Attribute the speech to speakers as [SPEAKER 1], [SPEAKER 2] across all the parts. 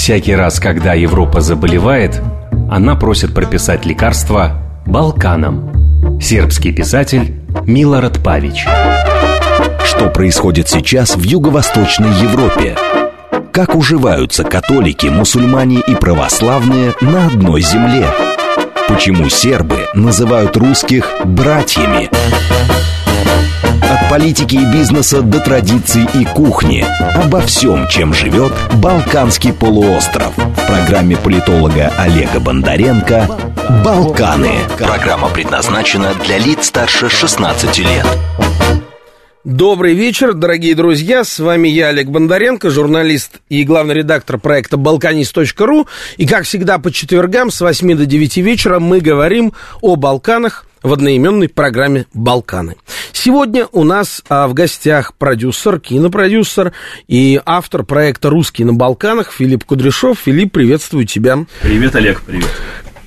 [SPEAKER 1] Всякий раз, когда Европа заболевает, она просит прописать лекарства Балканам. Сербский писатель Милорад Павич.
[SPEAKER 2] Что происходит сейчас в Юго-Восточной Европе? Как уживаются католики, мусульмане и православные на одной земле? Почему сербы называют русских братьями? Политики и бизнеса до традиций и кухни. Обо всем, чем живет Балканский полуостров. В программе политолога Олега Бондаренко «Балканы». Программа предназначена для лиц старше 16 лет.
[SPEAKER 3] Добрый вечер, дорогие друзья. С вами я, Олег Бондаренко, журналист и главный редактор проекта «Балканист.ру». И, как всегда, по четвергам с 8 до 9 вечера мы говорим о Балканах, в одноименной программе «Балканы». Сегодня у нас а, в гостях продюсер, кинопродюсер и автор проекта «Русский на Балканах» Филипп Кудряшов. Филипп, приветствую тебя.
[SPEAKER 4] Привет, Олег, привет.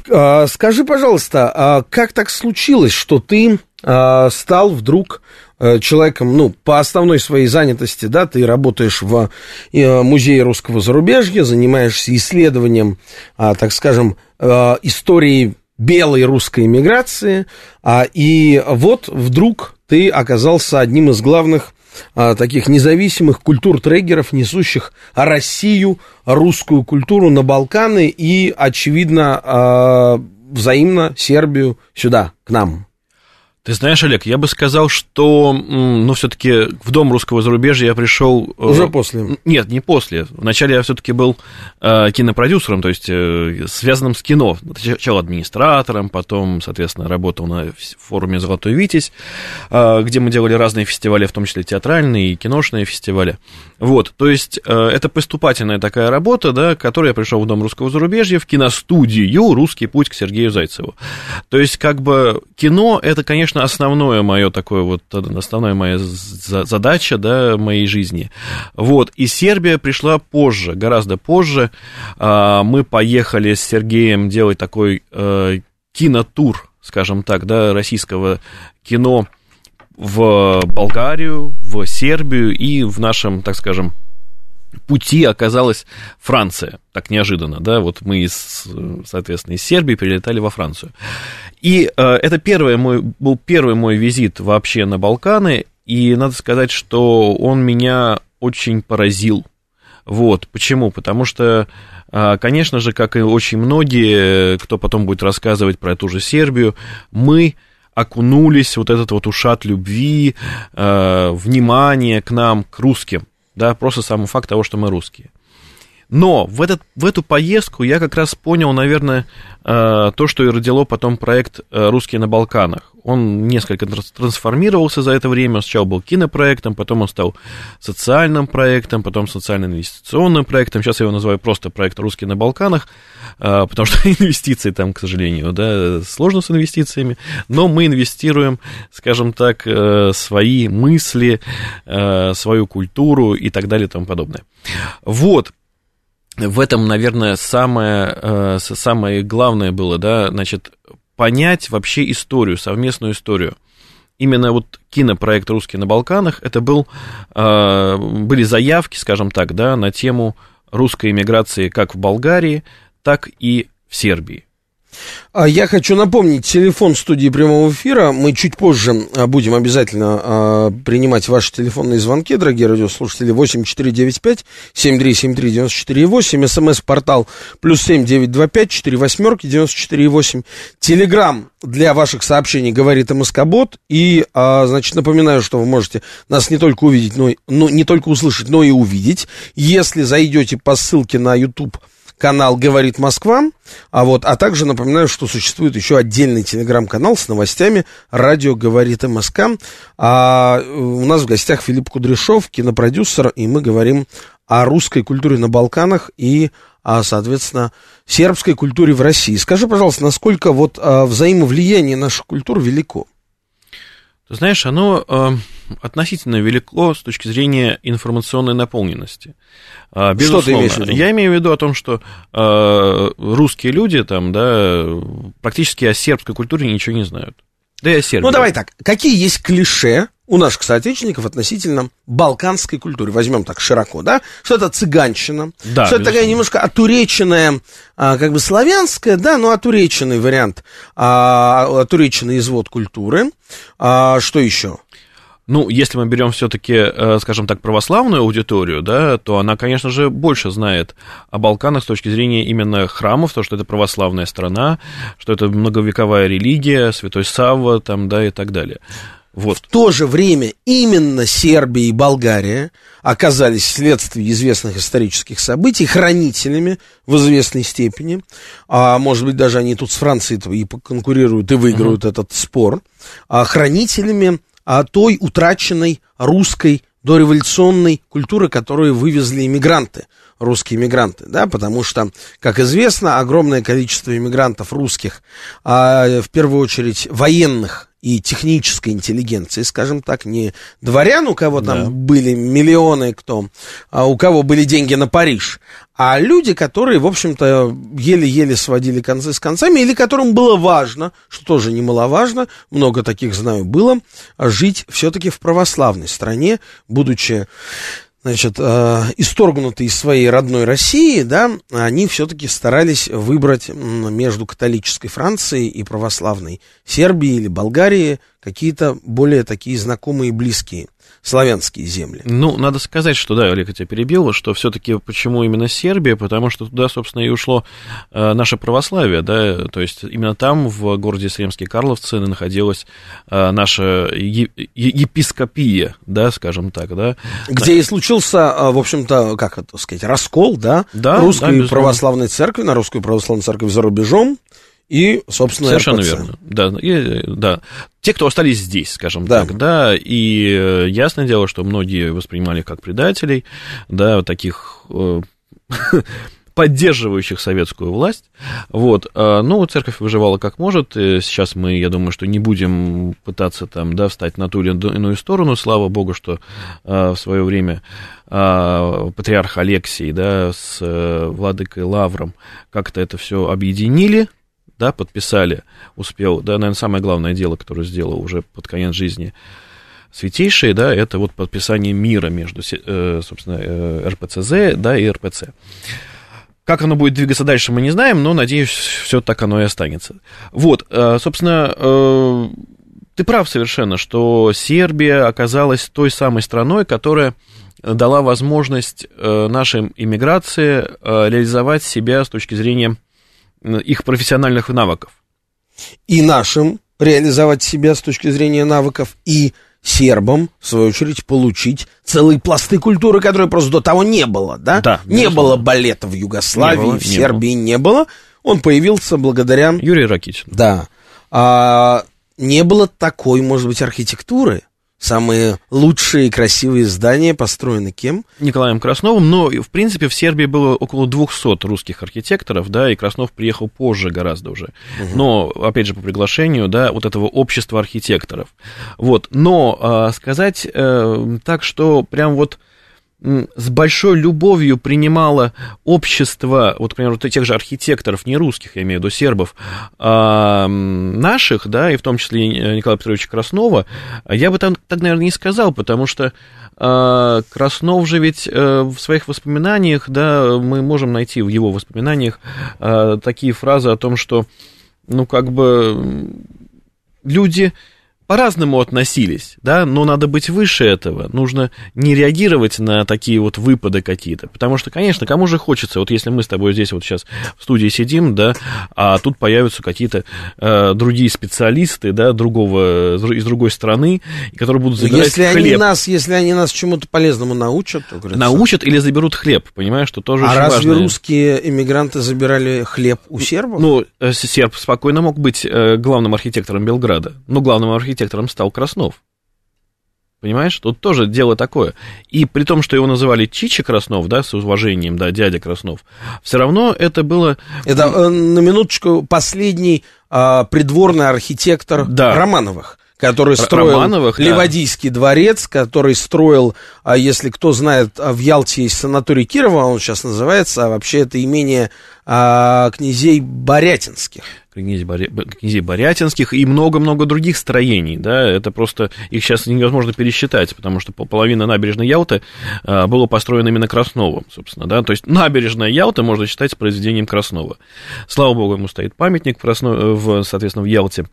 [SPEAKER 3] А, скажи, пожалуйста, а как так случилось, что ты а, стал вдруг а, человеком, ну, по основной своей занятости, да, ты работаешь в э, Музее русского зарубежья, занимаешься исследованием, а, так скажем, а, истории белой русской иммиграции, а, и вот вдруг ты оказался одним из главных а, таких независимых культур-трегеров, несущих Россию, русскую культуру на Балканы и, очевидно, а, взаимно Сербию сюда, к нам.
[SPEAKER 4] Ты знаешь, Олег, я бы сказал, что, ну, все-таки в дом русского зарубежья я пришел...
[SPEAKER 3] Э, Уже после?
[SPEAKER 4] Нет, не после. Вначале я все-таки был э, кинопродюсером, то есть э, связанным с кино. Сначала администратором, потом, соответственно, работал на форуме «Золотой Витязь», где мы делали разные фестивали, в том числе театральные и киношные фестивали. Вот, то есть это поступательная такая работа, да, к которой я пришел в дом русского зарубежья, в киностудию «Русский путь» к Сергею Зайцеву. То есть, как бы, кино — это, конечно, конечно, основное мое такое вот, основная моя задача, да, моей жизни. Вот, и Сербия пришла позже, гораздо позже. А, мы поехали с Сергеем делать такой э, кинотур, скажем так, да, российского кино в Болгарию, в Сербию и в нашем, так скажем, пути оказалась Франция, так неожиданно, да, вот мы, из, соответственно, из Сербии прилетали во Францию. И э, это первый мой, был первый мой визит вообще на Балканы, и надо сказать, что он меня очень поразил. Вот, почему? Потому что, э, конечно же, как и очень многие, кто потом будет рассказывать про ту же Сербию, мы окунулись вот этот вот ушат любви, э, внимания к нам, к русским да, просто сам факт того, что мы русские. Но в, этот, в эту поездку я как раз понял, наверное, э, то, что и родило потом проект э, «Русские на Балканах». Он несколько трансформировался за это время. Сначала был кинопроектом, потом он стал социальным проектом, потом социально-инвестиционным проектом. Сейчас я его называю просто проект «Русские на Балканах», э, потому что инвестиции там, к сожалению, да, сложно с инвестициями. Но мы инвестируем, скажем так, свои мысли, свою культуру и так далее и тому подобное. Вот, в этом, наверное, самое, э, самое главное было, да, значит, понять вообще историю, совместную историю. Именно вот кинопроект «Русские на Балканах» это был, э, были заявки, скажем так, да, на тему русской иммиграции как в Болгарии, так и в Сербии.
[SPEAKER 3] А я хочу напомнить телефон студии прямого эфира. Мы чуть позже а, будем обязательно а, принимать ваши телефонные звонки, дорогие радиослушатели. 8495 7373 94 СМС-портал плюс 7925 4 восьмерки 94 Телеграмм для ваших сообщений говорит МСК-бот. И, значит, напоминаю, что вы можете нас не только увидеть, но, но не только услышать, но и увидеть. Если зайдете по ссылке на YouTube канал «Говорит Москва», а, вот, а также напоминаю, что существует еще отдельный телеграм-канал с новостями «Радио говорит МСК». А у нас в гостях Филипп Кудряшов, кинопродюсер, и мы говорим о русской культуре на Балканах и, а, соответственно, сербской культуре в России. Скажи, пожалуйста, насколько вот а, взаимовлияние наших культур велико?
[SPEAKER 4] Ты знаешь, оно э, относительно велико с точки зрения информационной наполненности.
[SPEAKER 3] Э, безусловно, что ты имеешь в виду?
[SPEAKER 4] Я имею в виду о том, что э, русские люди там, да, практически о сербской культуре ничего не знают.
[SPEAKER 3] Да и о Сербии. Ну, давай так. Какие есть клише у наших соотечественников относительно балканской культуры. Возьмем так широко, да? Что это цыганщина,
[SPEAKER 4] Да,
[SPEAKER 3] что это такая немножко отуреченная, а, как бы славянская, да, но отуреченный вариант, а, отуреченный извод культуры. А, что еще?
[SPEAKER 4] Ну, если мы берем все-таки, скажем так, православную аудиторию, да, то она, конечно же, больше знает о Балканах с точки зрения именно храмов, то, что это православная страна, что это многовековая религия, Святой Савва, там, да, и так далее. Вот.
[SPEAKER 3] В то же время именно Сербия и Болгария оказались вследствие известных исторических событий хранителями в известной степени. А может быть, даже они тут с Францией и конкурируют и выиграют этот спор. А, хранителями а, той утраченной русской дореволюционной культуры, которую вывезли иммигранты, русские иммигранты, да, потому что, как известно, огромное количество иммигрантов русских, а, в первую очередь военных и технической интеллигенции, скажем так, не дворян, у кого там
[SPEAKER 4] Да.
[SPEAKER 3] были миллионы, кто, а у кого были деньги на Париж, а люди, которые, в общем-то, еле-еле сводили концы с концами, или которым было важно, что тоже немаловажно, много таких знаю было, жить все-таки в православной стране, будучи значит, э, исторгнутые из своей родной России, да, они все-таки старались выбрать между католической Францией и православной Сербией или Болгарией какие-то более такие знакомые и близкие славянские земли.
[SPEAKER 4] Ну, надо сказать, что, да, Олег, я тебя перебил, что все-таки почему именно Сербия, потому что туда, собственно, и ушло э, наше православие, да, то есть именно там, в городе Сремские Карловцы, находилась э, наша е- е- епископия, да, скажем так, да.
[SPEAKER 3] Где и случился, а, в общем-то, как это сказать, раскол, да,
[SPEAKER 4] Да, да,
[SPEAKER 3] русской
[SPEAKER 4] безусловно.
[SPEAKER 3] православной церкви на русскую православную церковь за рубежом и, собственно,
[SPEAKER 4] Совершенно
[SPEAKER 3] РПЦ.
[SPEAKER 4] верно. Да, и, да. Те, кто остались здесь, скажем
[SPEAKER 3] Да.
[SPEAKER 4] так, да, и э, ясное дело, что многие воспринимали их как предателей, да, таких э, поддерживающих советскую власть. Вот. а, Ну, церковь выживала как может. Сейчас мы, я думаю, что не будем пытаться там, да, встать на ту или иную сторону. Слава Богу, что в свое время патриарх Алексий, да, с э, владыкой Лавром как-то это все объединили, да, подписали, успел, да, наверное, самое главное дело, которое сделал уже под конец жизни святейшие, да, это вот подписание мира между, э, собственно, э, РПЦЗ, да, и РПЦ. Как оно будет двигаться дальше, мы не знаем, но, надеюсь, все так оно и останется. Вот, э, собственно, ты прав совершенно, что Сербия оказалась той самой страной, которая дала возможность нашей иммиграции реализовать себя с точки зрения их профессиональных навыков.
[SPEAKER 3] и нашим реализовать себя с точки зрения навыков, и сербам, в свою очередь, получить целые пласты культуры, которые просто до того не было, да?
[SPEAKER 4] Да,
[SPEAKER 3] не
[SPEAKER 4] безусловно.
[SPEAKER 3] было балета в Югославии,
[SPEAKER 4] было,
[SPEAKER 3] в
[SPEAKER 4] не
[SPEAKER 3] Сербии не было. Он появился благодаря...
[SPEAKER 4] Юрий Ракитин.
[SPEAKER 3] Да. А, не было такой, может быть, архитектуры. Самые лучшие и красивые здания построены кем?
[SPEAKER 4] Николаем Красновым, но, в принципе, в Сербии было около 200 русских архитекторов, да, и Краснов приехал позже гораздо уже. Но, опять же, по приглашению, да, вот этого общества архитекторов. Вот, но а, сказать э, так, что прям вот с большой любовью принимало общество, вот, к примеру, тех же архитекторов, не русских, я имею в виду сербов, а, наших, да, и в том числе Николая Петровича Краснова, я бы так, так наверное, не сказал, потому что а, Краснов же ведь э, в своих воспоминаниях, да, мы можем найти в его воспоминаниях а, такие фразы о том, что, ну, как бы люди по-разному относились, да, но надо быть выше этого, нужно не реагировать на такие вот выпады какие-то, потому что, конечно, кому же хочется, вот если мы с тобой здесь вот сейчас в студии сидим, да, а тут появятся какие-то э, другие специалисты, да, другого, из другой страны, которые будут забирать
[SPEAKER 3] Если они,
[SPEAKER 4] хлеб.
[SPEAKER 3] нас, если они нас чему-то полезному научат, то, говорится,
[SPEAKER 4] Научат или заберут хлеб, понимаешь, что тоже
[SPEAKER 3] А
[SPEAKER 4] очень
[SPEAKER 3] разве
[SPEAKER 4] важно.
[SPEAKER 3] русские иммигранты забирали хлеб у сербов?
[SPEAKER 4] Ну, э, серб спокойно мог быть э, главным архитектором Белграда, но главным архитектором стал Краснов. Понимаешь, тут тоже дело такое. И при том, что его называли Чичи Краснов, да, с уважением, да, дядя Краснов, все равно это было...
[SPEAKER 3] Это, э, на минуточку, последний а, придворный архитектор
[SPEAKER 4] Да.
[SPEAKER 3] Романовых, который строил
[SPEAKER 4] Романовых, да.
[SPEAKER 3] Ливадийский дворец, который строил, а если кто знает, а, в Ялте есть санаторий Кирова, он сейчас называется, а вообще это имение а, князей Борятинских.
[SPEAKER 4] Князей, Боря... князей Борятинских и много-много других строений, да, это просто, их сейчас невозможно пересчитать, потому что половина набережной Ялты а, было построено именно Красновым, собственно, да, то есть набережная Ялта можно считать произведением Краснова. Слава богу, ему стоит памятник в, в соответственно, в Ялте.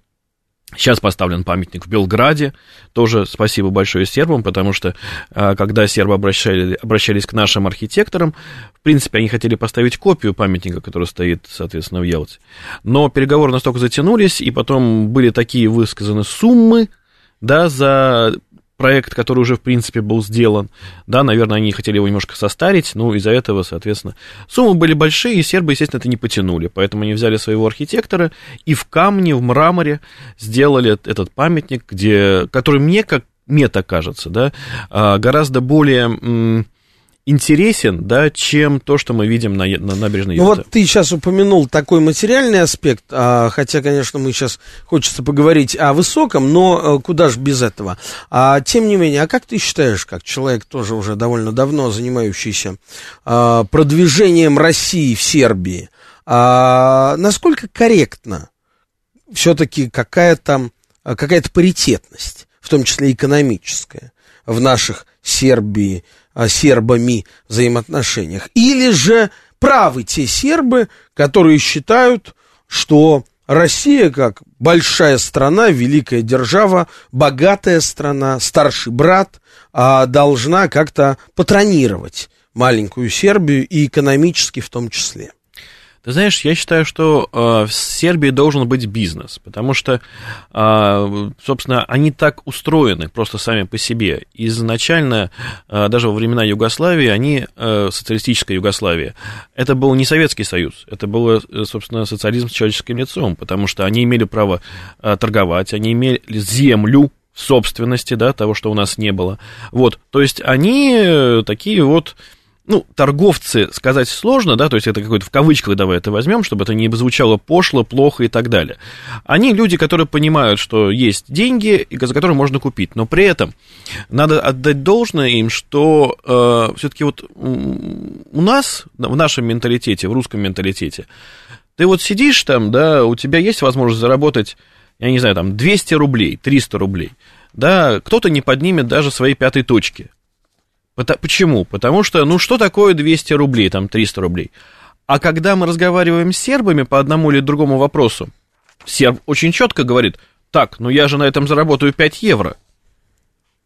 [SPEAKER 4] Сейчас поставлен памятник в Белграде, тоже спасибо большое сербам, потому что а, когда сербы обращали, обращались к нашим архитекторам, в принципе, они хотели поставить копию памятника, который стоит, соответственно, в Ялте. Но переговоры настолько затянулись, и потом были такие высказаны суммы, да, за проект, который уже, в принципе, был сделан. Да, наверное, они хотели его немножко состарить, ну, из-за этого, соответственно, суммы были большие, и сербы, естественно, это не потянули. Поэтому они взяли своего архитектора и в камне, в мраморе сделали этот памятник, где, который мне, как мне так кажется, да, а, гораздо более интересен, да, чем то, что мы видим на, на набережной
[SPEAKER 3] Ну вот ты сейчас упомянул такой материальный аспект, а, хотя, конечно, мы сейчас хочется поговорить о высоком, но а, куда же без этого. А, тем не менее, а как ты считаешь, как человек тоже уже довольно давно занимающийся а, продвижением России в Сербии, а, насколько корректно все-таки какая-то какая-то паритетность, в том числе экономическая, в наших Сербии, сербами взаимоотношениях. Или же правы те сербы, которые считают, что Россия, как большая страна, великая держава, богатая страна, старший брат, а, должна как-то патронировать маленькую Сербию и экономически в том числе.
[SPEAKER 4] Ты знаешь, я считаю, что э, в Сербии должен быть бизнес, потому что, э, собственно, они так устроены просто сами по себе. Изначально, э, даже во времена Югославии, они, э, социалистическая Югославия, это был не Советский Союз, это был, э, собственно, социализм с человеческим лицом, потому что они имели право э, торговать, они имели землю, собственности, да, того, что у нас не было. Вот, то есть они э, такие вот ну, торговцы сказать сложно, да, то есть это какой-то в кавычках давай это возьмем, чтобы это не звучало пошло, плохо и так далее. Они люди, которые понимают, что есть деньги, за которые можно купить, но при этом надо отдать должное им, что э, все-таки вот у нас, в нашем менталитете, в русском менталитете, ты вот сидишь там, да, у тебя есть возможность заработать, я не знаю, там, 200 рублей, 300 рублей, да, кто-то не поднимет даже свои пятой точки – Почему? Потому что, ну, что такое 200 рублей, там, 300 рублей? А когда мы разговариваем с сербами по одному или другому вопросу, серб очень четко говорит, так, ну я же на этом заработаю 5 евро.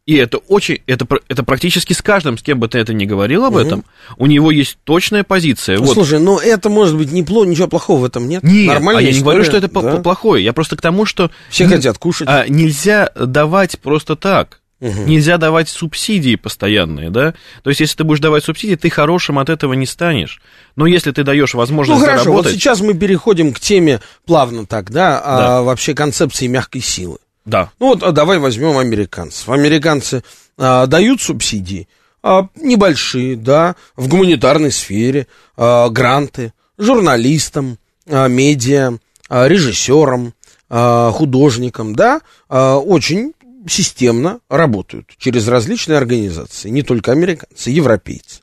[SPEAKER 4] И это очень, это, это практически с каждым, с кем бы ты это ни говорил об угу. этом, у него есть точная позиция.
[SPEAKER 3] Ну,
[SPEAKER 4] вот.
[SPEAKER 3] Слушай, ну это может быть неплохо, ничего плохого в этом нет.
[SPEAKER 4] Нет. А я не говорю, что это да? плохое. Я просто к тому, что
[SPEAKER 3] все хотят кушать.
[SPEAKER 4] А, нельзя давать просто так. Угу. Нельзя давать субсидии постоянные, да? То есть, если ты будешь давать субсидии, ты хорошим от этого не станешь. Но если ты даешь возможность
[SPEAKER 3] ну, хорошо,
[SPEAKER 4] заработать...
[SPEAKER 3] вот сейчас мы переходим к теме плавно так, да, а да. А, вообще концепции мягкой силы.
[SPEAKER 4] Да.
[SPEAKER 3] Ну вот а давай возьмем американцев. Американцы а, дают субсидии, а, небольшие, да, в гуманитарной сфере, а, гранты журналистам, а, медиа, а, режиссерам, а, художникам, да, а, очень системно работают через различные организации, не только американцы, европейцы.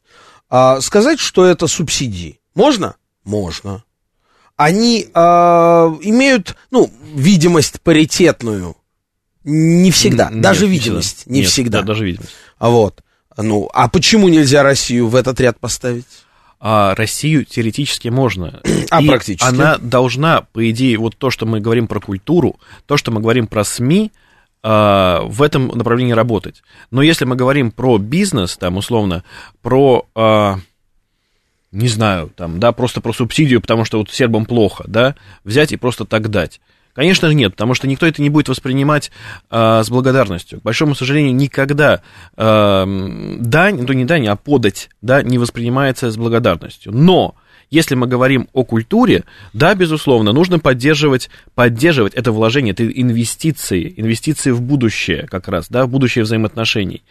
[SPEAKER 3] А сказать, что это субсидии, можно? Можно. Они а, имеют, ну, видимость паритетную. Не всегда, нет, даже видимость, не нет, всегда.
[SPEAKER 4] Да, даже видимость.
[SPEAKER 3] А вот, ну, а почему нельзя Россию в этот ряд поставить?
[SPEAKER 4] а Россию теоретически можно.
[SPEAKER 3] А и практически?
[SPEAKER 4] Она должна, по идее, вот то, что мы говорим про культуру, то, что мы говорим про СМИ, в этом направлении работать. Но если мы говорим про бизнес, там, условно, про, э, не знаю, там, да, просто про субсидию, потому что вот сербам плохо, да, взять и просто так дать. Конечно же нет, потому что никто это не будет воспринимать э, с благодарностью. К большому сожалению, никогда э, дань, ну не дань, а подать, да, не воспринимается с благодарностью. Но если мы говорим о культуре, да, безусловно, нужно поддерживать, поддерживать это вложение, это инвестиции, инвестиции в будущее как раз, да, в будущее взаимоотношений.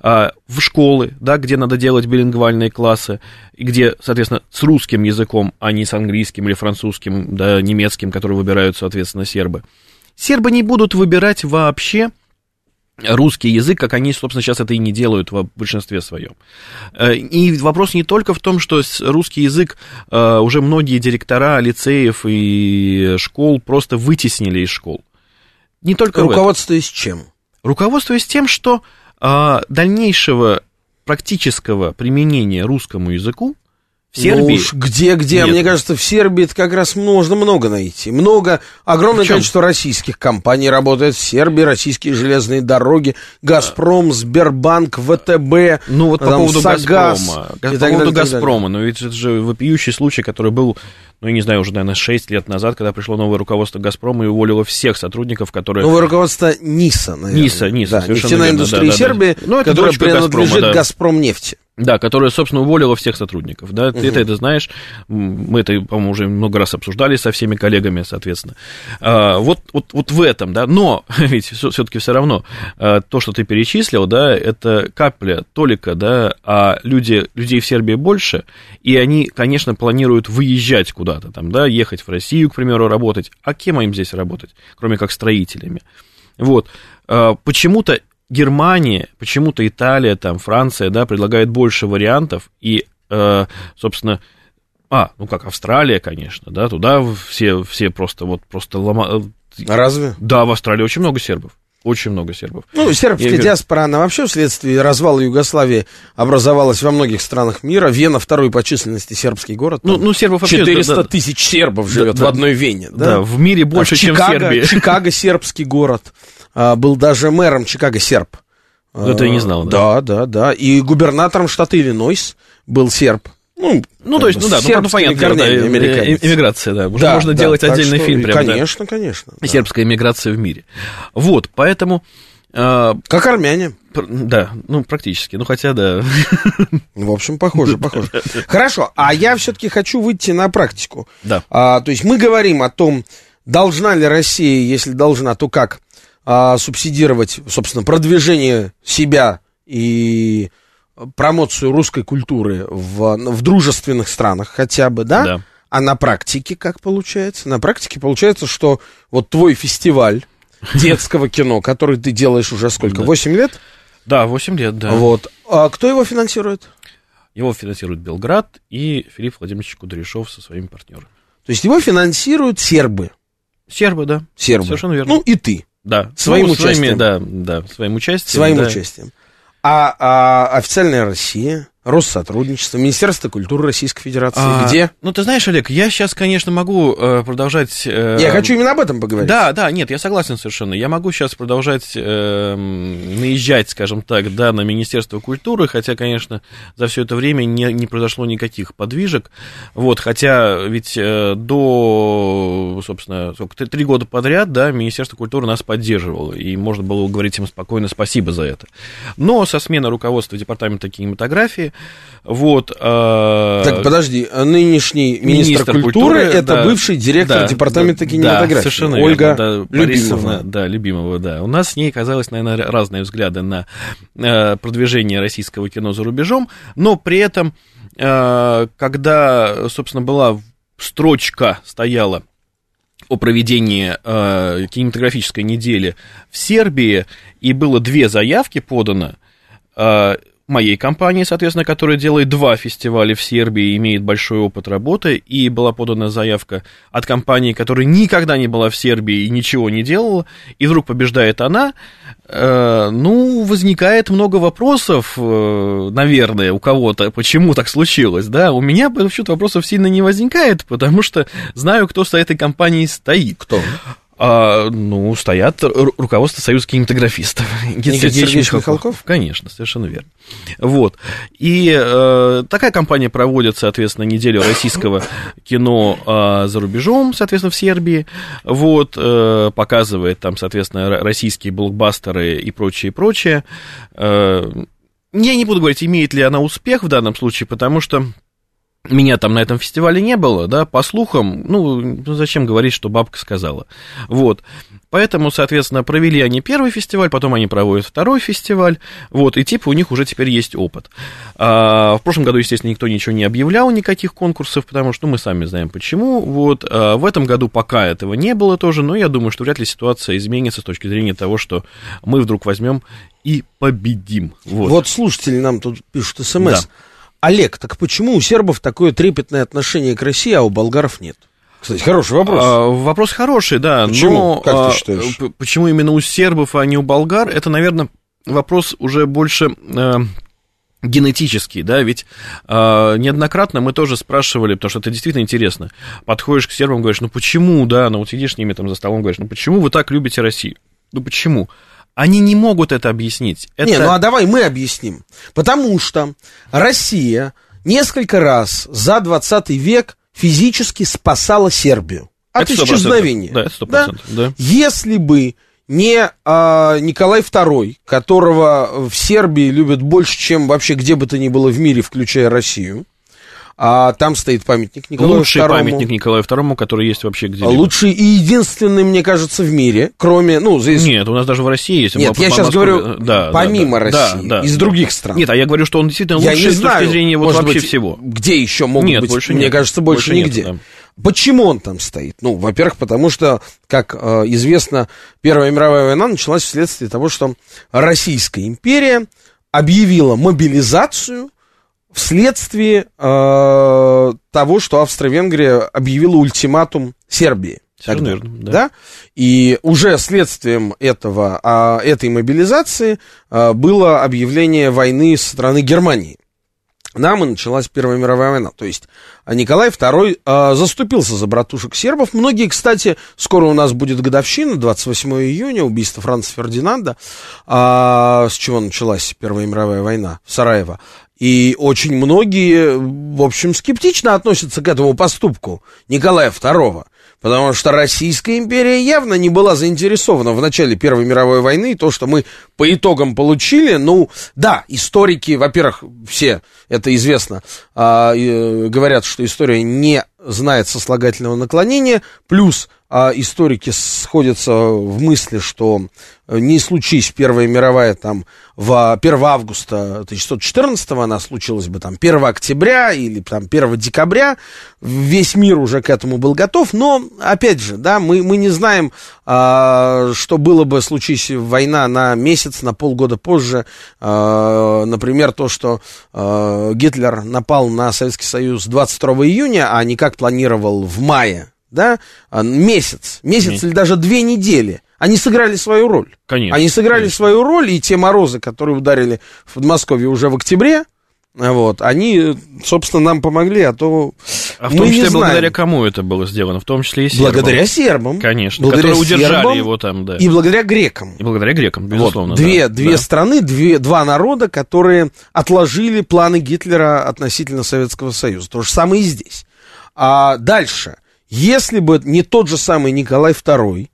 [SPEAKER 4] А, в школы, да, где надо делать билингвальные классы, где, соответственно, с русским языком, а не с английским или французским, да, немецким, который выбирают, соответственно, сербы. Сербы не будут выбирать вообще русский язык, как они, собственно, сейчас это и не делают в большинстве своем. Э, и вопрос не только в том, что русский язык э, уже многие директора лицеев и школ просто вытеснили из школ.
[SPEAKER 3] Не только Руководствуясь чем?
[SPEAKER 4] Руководствуясь тем, что э, дальнейшего практического применения русскому языку в Сербии? Ну уж
[SPEAKER 3] где, где? Нет. Мне кажется, в Сербии это как раз можно много найти. Много, огромное количество российских компаний работает в Сербии, российские железные дороги, Газпром, Сбербанк, ВТБ,
[SPEAKER 4] Ну вот по поводу Сагаз, Газпрома, по поводу Газпрома, но ведь это же вопиющий случай, который был ну, я не знаю, уже, наверное, 6 лет назад, когда пришло новое руководство «Газпрома» и уволило всех сотрудников, которые...
[SPEAKER 3] Новое руководство НИСа, наверное.
[SPEAKER 4] НИСа, НИСа,
[SPEAKER 3] да, совершенно нефтяная индустрия да, Сербии, да, да. Ну, которая принадлежит да. «Газпром» нефти.
[SPEAKER 4] Да, которая, собственно, уволила всех сотрудников. Да, угу. ты это, это знаешь. Мы это, по-моему, уже много раз обсуждали со всеми коллегами, соответственно. А, вот, вот, вот в этом, да. Но ведь все-таки все равно а, то, что ты перечислил, да, это капля, толика, да, а люди, людей в Сербии больше, и они, конечно, планируют выезжать куда-то там, да, ехать в Россию, к примеру, работать. А кем им здесь работать, кроме как строителями? Вот. А, почему-то Германия, почему-то Италия, там, Франция, да, предлагает больше вариантов, и, э, собственно, а, ну как Австралия, конечно, да, туда все, все просто вот просто лома...
[SPEAKER 3] А разве?
[SPEAKER 4] Да, в Австралии очень много сербов. Очень много сербов.
[SPEAKER 3] Ну, сербская Я диаспора, она вообще вследствие развала Югославии образовалась во многих странах мира. Вена второй по численности сербский город.
[SPEAKER 4] Ну, ну сербов вообще...
[SPEAKER 3] 400 да, тысяч сербов живет да, в одной Вене. Да,
[SPEAKER 4] да в мире больше, а чем
[SPEAKER 3] Чикаго,
[SPEAKER 4] в Сербии.
[SPEAKER 3] Чикаго сербский город. А, был даже мэром Чикаго серб.
[SPEAKER 4] Это я не знал,
[SPEAKER 3] да? Да, да, да. И губернатором штата Иллинойс был серб.
[SPEAKER 4] Ну, ну то есть, ну да, ну, ну понятно, да, иммиграция, да. Уже да, можно да, делать отдельный что, фильм прям.
[SPEAKER 3] Конечно, да. конечно.
[SPEAKER 4] Да. Сербская иммиграция в мире. Вот, поэтому...
[SPEAKER 3] Э, как армяне.
[SPEAKER 4] Да, ну, практически. Ну, хотя, да.
[SPEAKER 3] В общем, похоже, похоже. Хорошо, а я все-таки хочу выйти на практику.
[SPEAKER 4] Да.
[SPEAKER 3] А, то есть мы говорим о том, должна ли Россия, если должна, то как а, субсидировать, собственно, продвижение себя и промоцию русской культуры в, в дружественных странах хотя бы, да? Да. А на практике как получается? На практике получается, что вот твой фестиваль детского кино, который ты делаешь уже сколько, 8 лет?
[SPEAKER 4] Да, 8 лет, да.
[SPEAKER 3] Вот. А кто его финансирует?
[SPEAKER 4] Его финансирует Белград и Филипп Владимирович Кудряшов со своими партнерами.
[SPEAKER 3] То есть его финансируют сербы?
[SPEAKER 4] Сербы, да.
[SPEAKER 3] Сербы.
[SPEAKER 4] Совершенно верно.
[SPEAKER 3] Ну и ты.
[SPEAKER 4] Да.
[SPEAKER 3] Своим ну, участием.
[SPEAKER 4] Своими, да, да, своим участием.
[SPEAKER 3] Своим
[SPEAKER 4] да.
[SPEAKER 3] участием. А, а официальная Россия? Россотрудничество, Министерство культуры Российской Федерации. А, Где?
[SPEAKER 4] Ну, ты знаешь, Олег, я сейчас, конечно, могу э, продолжать... Э,
[SPEAKER 3] я хочу именно об этом поговорить.
[SPEAKER 4] Да, да, нет, я согласен совершенно. Я могу сейчас продолжать э, наезжать, скажем так, да, на Министерство культуры, хотя, конечно, за все это время не, не произошло никаких подвижек. Вот, хотя ведь э, до, собственно, сколько, три года подряд, да, Министерство культуры нас поддерживало, и можно было говорить им спокойно спасибо за это. Но со смены руководства Департамента кинематографии вот.
[SPEAKER 3] Э, так, подожди, а нынешний министр, министр культуры, культуры это да, бывший директор да, департамента да, кинематографии. Да,
[SPEAKER 4] совершенно
[SPEAKER 3] Ольга
[SPEAKER 4] верно, да, Любимова. Да, Любимова, да. У нас с ней оказалось, наверное, разные взгляды на э, продвижение российского кино за рубежом, но при этом, э, когда, собственно, была строчка стояла о проведении э, кинематографической недели в Сербии, и было две заявки подано, э, моей компании, соответственно, которая делает два фестиваля в Сербии и имеет большой опыт работы, и была подана заявка от компании, которая никогда не была в Сербии и ничего не делала, и вдруг побеждает она, э, ну, возникает много вопросов, э, наверное, у кого-то, почему так случилось, да, у меня, по вопросов сильно не возникает, потому что знаю, кто за этой компанией стоит.
[SPEAKER 3] Кто?
[SPEAKER 4] А, ну, стоят руководство Союза кинематографистов.
[SPEAKER 3] Никита Сергеевич, Сергеевич Михалков?
[SPEAKER 4] Конечно, совершенно верно. Вот. И э, такая компания проводит, соответственно, неделю российского кино э, за рубежом, соответственно, в Сербии. Вот, э, показывает там, соответственно, российские блокбастеры и прочее, прочее. Э, я не буду говорить, имеет ли она успех в данном случае, потому что меня там на этом фестивале не было, да, по слухам, ну, зачем говорить, что бабка сказала. Вот. Поэтому, соответственно, провели они первый фестиваль, потом они проводят второй фестиваль, вот, и типа у них уже теперь есть опыт. А, в прошлом году, естественно, никто ничего не объявлял, никаких конкурсов, потому что ну, мы сами знаем почему, вот. А, в этом году пока этого не было тоже, но я думаю, что вряд ли ситуация изменится с точки зрения того, что мы вдруг возьмем и победим.
[SPEAKER 3] Вот, вот слушатели нам тут пишут смс. Да. Олег, так почему у сербов такое трепетное отношение к России, а у болгаров нет? Кстати, хороший вопрос. А,
[SPEAKER 4] вопрос хороший, да.
[SPEAKER 3] Почему?
[SPEAKER 4] Но,
[SPEAKER 3] как а, ты считаешь?
[SPEAKER 4] Почему именно у сербов, а не у болгар? Это, наверное, вопрос уже больше а, генетический, да, ведь э, неоднократно мы тоже спрашивали, потому что это действительно интересно. Подходишь к сербам, говоришь, ну почему, да, ну вот сидишь с ними там за столом, говоришь, ну почему вы так любите Россию? Ну почему? Они не могут это объяснить. Это...
[SPEAKER 3] Не, ну а давай мы объясним. Потому что Россия несколько раз за 20 век физически спасала Сербию от это исчезновения.
[SPEAKER 4] Да, это 100%. Да? Да.
[SPEAKER 3] Если бы не а, Николай II, которого в Сербии любят больше, чем вообще где бы то ни было в мире, включая Россию, а там стоит памятник Николаю
[SPEAKER 4] Лучший II. памятник Николаю II, который есть вообще где-либо.
[SPEAKER 3] Лучший и единственный, мне кажется, в мире, кроме, ну,
[SPEAKER 4] здесь... Нет, у нас даже в России есть.
[SPEAKER 3] Нет, я сейчас говорю, да, помимо да, России, да, да, из других стран.
[SPEAKER 4] Нет, а я говорю, что он действительно лучший я не знаю, с точки зрения вот вообще быть, всего.
[SPEAKER 3] Где еще могут нет, быть? Больше мне нет, кажется, больше, больше нигде. Нет, да. Почему он там стоит? Ну, во-первых, потому что, как э, известно, Первая мировая война началась вследствие того, что Российская империя объявила мобилизацию вследствие э, того, что Австро-Венгрия объявила ультиматум Сербии.
[SPEAKER 4] Тогда, верно, да.
[SPEAKER 3] да. И уже следствием этого, а, этой мобилизации а, было объявление войны со стороны Германии нам и началась Первая мировая война. То есть а Николай II э, заступился за братушек сербов. Многие, кстати, скоро у нас будет годовщина, 28 июня, убийство Франца Фердинанда, э, с чего началась Первая мировая война в Сараево. И очень многие, в общем, скептично относятся к этому поступку Николая II. Потому что Российская империя явно не была заинтересована в начале Первой мировой войны. И то, что мы по итогам получили, ну, да, историки, во-первых, все, это известно, а, э, говорят, что история не знает сослагательного наклонения, плюс а историки сходятся в мысли, что э, не случись Первая мировая там в 1 августа 1914 она случилась бы там 1 октября или там 1 декабря, весь мир уже к этому был готов, но опять же, да, мы, мы не знаем, а, что было бы случись война на месяц, на полгода позже, а, например, то, что а, Гитлер напал на Советский Союз 22 июня, а не как планировал в мае да, а, месяц, месяц или даже две недели, они сыграли свою роль.
[SPEAKER 4] Конечно.
[SPEAKER 3] Они сыграли
[SPEAKER 4] конечно.
[SPEAKER 3] свою роль, и те морозы, которые ударили в Подмосковье уже в октябре, вот, они, собственно, нам помогли, а то
[SPEAKER 4] А в том числе благодаря кому это было сделано? В том числе и
[SPEAKER 3] сербам. Благодаря сербам.
[SPEAKER 4] Конечно, благодаря которые удержали его там, да.
[SPEAKER 3] И благодаря грекам.
[SPEAKER 4] И благодаря грекам, безусловно.
[SPEAKER 3] Вот, две, да. две да. страны, две, два народа, которые отложили планы Гитлера относительно Советского Союза. То же самое и здесь. А дальше. Если бы не тот же самый Николай II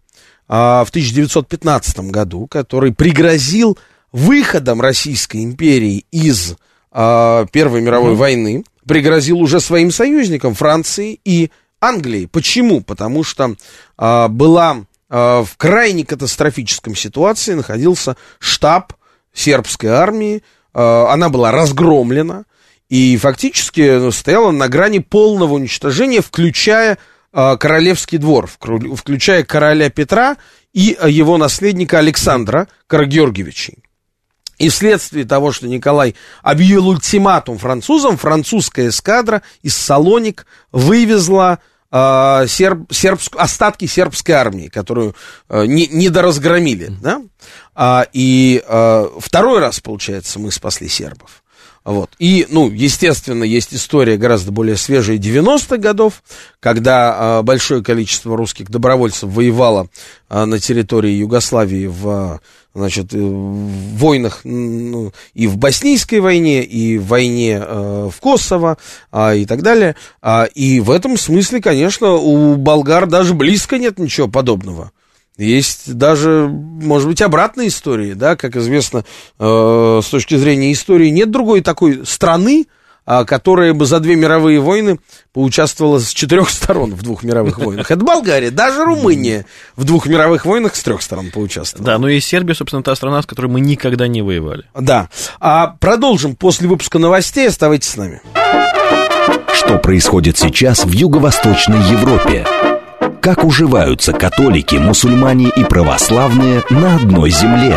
[SPEAKER 3] а, в 1915 году, который пригрозил выходом Российской империи из а, Первой мировой mm-hmm. войны, пригрозил уже своим союзникам Франции и Англии. Почему? Потому что а, была а, в крайне катастрофическом ситуации находился штаб сербской армии, а, она была разгромлена и фактически стояла на грани полного уничтожения, включая Э, королевский двор, включая короля Петра и э, его наследника Александра Карагеоргиевича. И вследствие того, что Николай объявил ультиматум французам, французская эскадра из Салоник вывезла э, серб, сербск, остатки сербской армии, которую э, не, недоразгромили. Да? А, и э, второй раз, получается, мы спасли сербов. Вот. И, ну, естественно, есть история гораздо более свежая 90-х годов, когда а, большое количество русских добровольцев воевало а, на территории Югославии в, значит, э, в войнах ну, и в Боснийской войне, и в войне а, в Косово а, и так далее. А, и в этом смысле, конечно, у болгар даже близко нет ничего подобного. Есть даже, может быть, обратные истории, да, как известно, э, с точки зрения истории, нет другой такой страны, которая бы за две мировые войны поучаствовала с четырех сторон в двух мировых войнах. Это Болгария, даже Румыния в двух мировых войнах с трех сторон поучаствовала.
[SPEAKER 4] Да, ну и Сербия, собственно, та страна, с которой мы никогда не воевали.
[SPEAKER 3] Да. А продолжим после выпуска новостей. Оставайтесь с нами.
[SPEAKER 2] Что происходит сейчас в Юго-Восточной Европе? Как уживаются католики, мусульмане и православные на одной земле?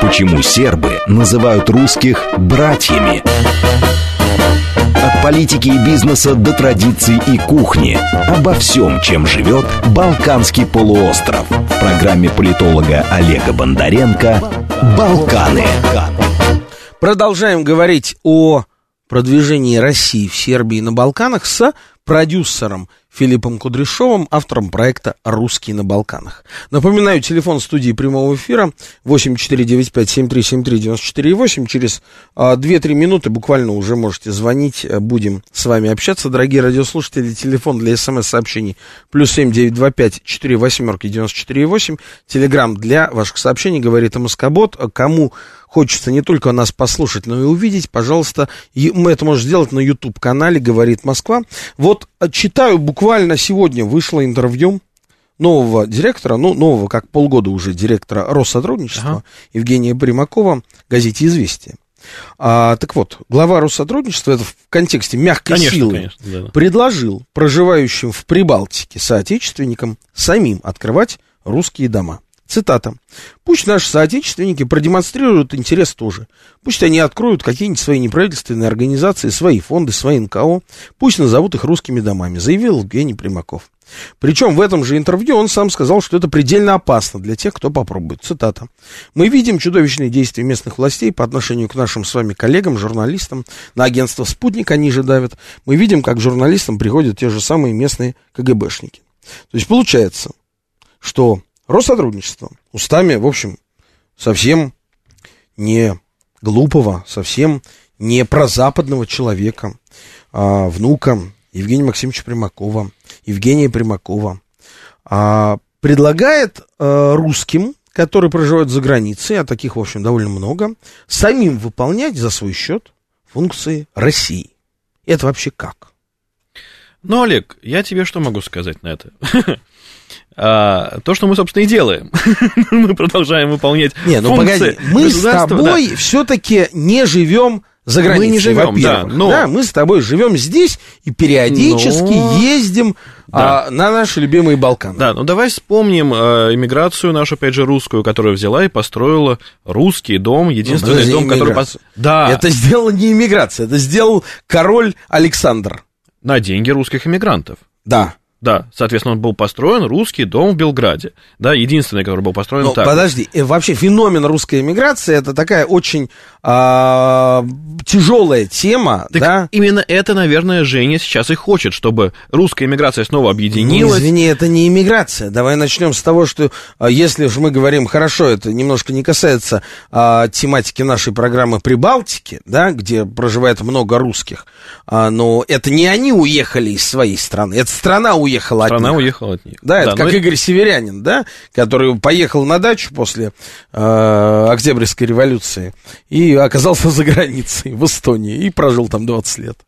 [SPEAKER 2] Почему сербы называют русских братьями? Политики и бизнеса до традиций и кухни. Обо всем, чем живет Балканский полуостров. В программе политолога Олега Бондаренко «Балканы».
[SPEAKER 3] Продолжаем говорить о продвижении России в Сербии на Балканах с продюсером Филиппом Кудряшовым, автором проекта «Русские на Балканах». Напоминаю, телефон студии прямого эфира 8495-7373-94,8. Через а, 2-3 минуты буквально уже можете звонить, а, будем с вами общаться. Дорогие радиослушатели, телефон для смс-сообщений плюс 7925 4 восьмерки 94,8. Телеграмм для ваших сообщений, говорит МСК-бот. Кому хочется не только нас послушать, но и увидеть, пожалуйста, мы это можем сделать на YouTube-канале «Говорит Москва». Вот а, читаю, буквально сегодня вышло интервью нового директора, ну, нового, как полгода уже директора Россотрудничества ага. Евгения Примакова, газете «Известия». А, так вот, глава Россотрудничества, это в контексте мягкой конечно, силы, конечно, да. предложил проживающим в Прибалтике соотечественникам самим открывать русские дома. Цитата. «Пусть наши соотечественники продемонстрируют интерес тоже. Пусть они откроют какие-нибудь свои неправительственные организации, свои фонды, свои НКО. Пусть назовут их русскими домами», заявил Евгений Примаков. Причем в этом же интервью он сам сказал, что это предельно опасно для тех, кто попробует. Цитата. «Мы видим чудовищные действия местных властей по отношению к нашим с вами коллегам, журналистам. На агентство «Спутник» они же давят. Мы видим, как журналистам приходят те же самые местные КГБшники». То есть получается, что Россотрудничество устами, в общем, совсем не глупого, совсем не прозападного человека, а, внука Евгения Максимовича Примакова, Евгения Примакова, а, предлагает а, русским, которые проживают за границей, а таких, в общем, довольно много, самим выполнять за свой счет функции России. Это вообще как?
[SPEAKER 4] Ну, Олег, я тебе что могу сказать на это? а, то, что мы, собственно, и делаем. мы продолжаем выполнять
[SPEAKER 3] Не, ну погоди, мы с тобой да. все-таки не живем за границей,
[SPEAKER 4] мы не живем,
[SPEAKER 3] да, но... да, мы с тобой живем здесь и периодически но... ездим да. а, на наши любимые Балканы.
[SPEAKER 4] Да, ну давай вспомним э, иммиграцию нашу, опять же, русскую, которая взяла и построила русский дом, единственный ну, дом, который... Пос...
[SPEAKER 3] Да. Это сделала не иммиграция, это сделал король Александр.
[SPEAKER 4] На деньги русских иммигрантов.
[SPEAKER 3] Да.
[SPEAKER 4] Да, соответственно, он был построен русский дом в Белграде. Да, единственный, который был построен Но, так.
[SPEAKER 3] Подожди, э, вообще феномен русской эмиграции это такая очень а, тяжелая тема, так да?
[SPEAKER 4] Именно это, наверное, Женя сейчас и хочет, чтобы русская эмиграция снова объединилась.
[SPEAKER 3] Ну, извини, это не эмиграция. Давай начнем с того, что а, если уж мы говорим, хорошо, это немножко не касается а, тематики нашей программы Прибалтики, да, где проживает много русских, а, но это не они уехали из своей страны, это страна уехала уехала
[SPEAKER 4] Страна
[SPEAKER 3] от них.
[SPEAKER 4] уехала от них.
[SPEAKER 3] Да, это как но... Игорь Северянин, да, который поехал на дачу после э, Октябрьской революции и оказался за границей, в Эстонии, и прожил там 20 лет.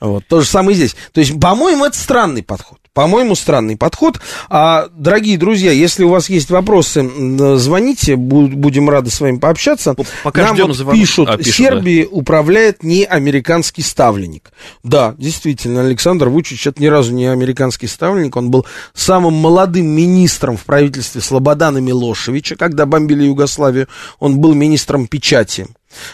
[SPEAKER 3] Вот, то же самое здесь. То есть, по-моему, это странный подход. По-моему, странный подход. А, дорогие друзья, если у вас есть вопросы, звоните, будем рады с вами пообщаться.
[SPEAKER 4] Пока
[SPEAKER 3] Нам
[SPEAKER 4] ждем
[SPEAKER 3] вот
[SPEAKER 4] звон...
[SPEAKER 3] пишут, а, пишут, Сербии да. управляет не американский ставленник. Да, действительно, Александр Вучич это ни разу не американский ставленник. Он был самым молодым министром в правительстве Слободана Милошевича, когда бомбили Югославию. Он был министром печати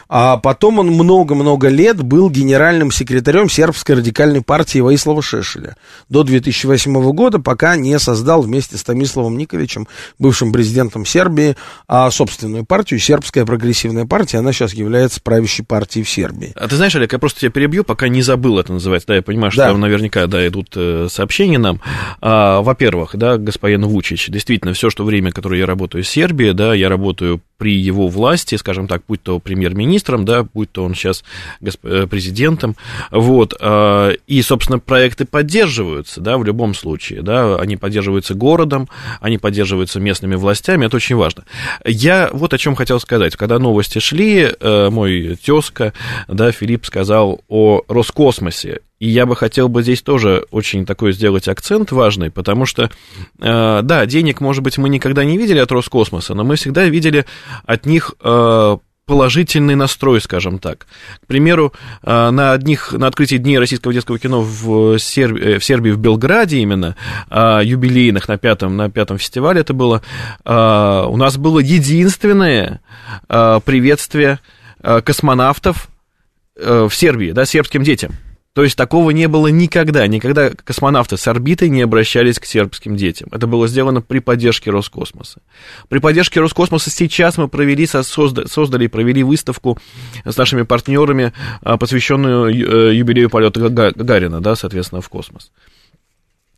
[SPEAKER 3] а потом он много-много лет был генеральным секретарем сербской радикальной партии Ваислава Шешеля до 2008 года, пока не создал вместе с Томиславом Николичем, бывшим президентом Сербии, а собственную партию, сербская прогрессивная партия, она сейчас является правящей партией в Сербии.
[SPEAKER 4] А ты знаешь, Олег, я просто тебя перебью, пока не забыл это называется, да, я понимаю, что да. там наверняка, да, идут э, сообщения нам. А, во-первых, да, господин Вучич, действительно, все, что время, которое я работаю в Сербии, да, я работаю при его власти, скажем так, будь то премьер премьер-министром, да, будь то он сейчас президентом, вот, и, собственно, проекты поддерживаются, да, в любом случае, да, они поддерживаются городом, они поддерживаются местными властями, это очень важно. Я вот о чем хотел сказать. Когда новости шли, мой тезка, да, Филипп сказал о Роскосмосе, и я бы хотел бы здесь тоже очень такой сделать акцент важный, потому что, э, да, денег, может быть, мы никогда не видели от Роскосмоса, но мы всегда видели от них э, положительный настрой, скажем так. К примеру, э, на, одних, на открытии Дней российского детского кино в, Серб... в Сербии, в Белграде именно, юбилейных на пятом, на пятом фестивале это было, у нас было единственное приветствие космонавтов в Сербии, да, сербским детям. То есть такого не было никогда. Никогда космонавты с орбиты не обращались к сербским детям. Это было сделано при поддержке Роскосмоса. При поддержке Роскосмоса сейчас мы провели, создали и провели выставку с нашими партнерами, а, посвященную э, юбилею полета Гагарина, да, соответственно, в космос.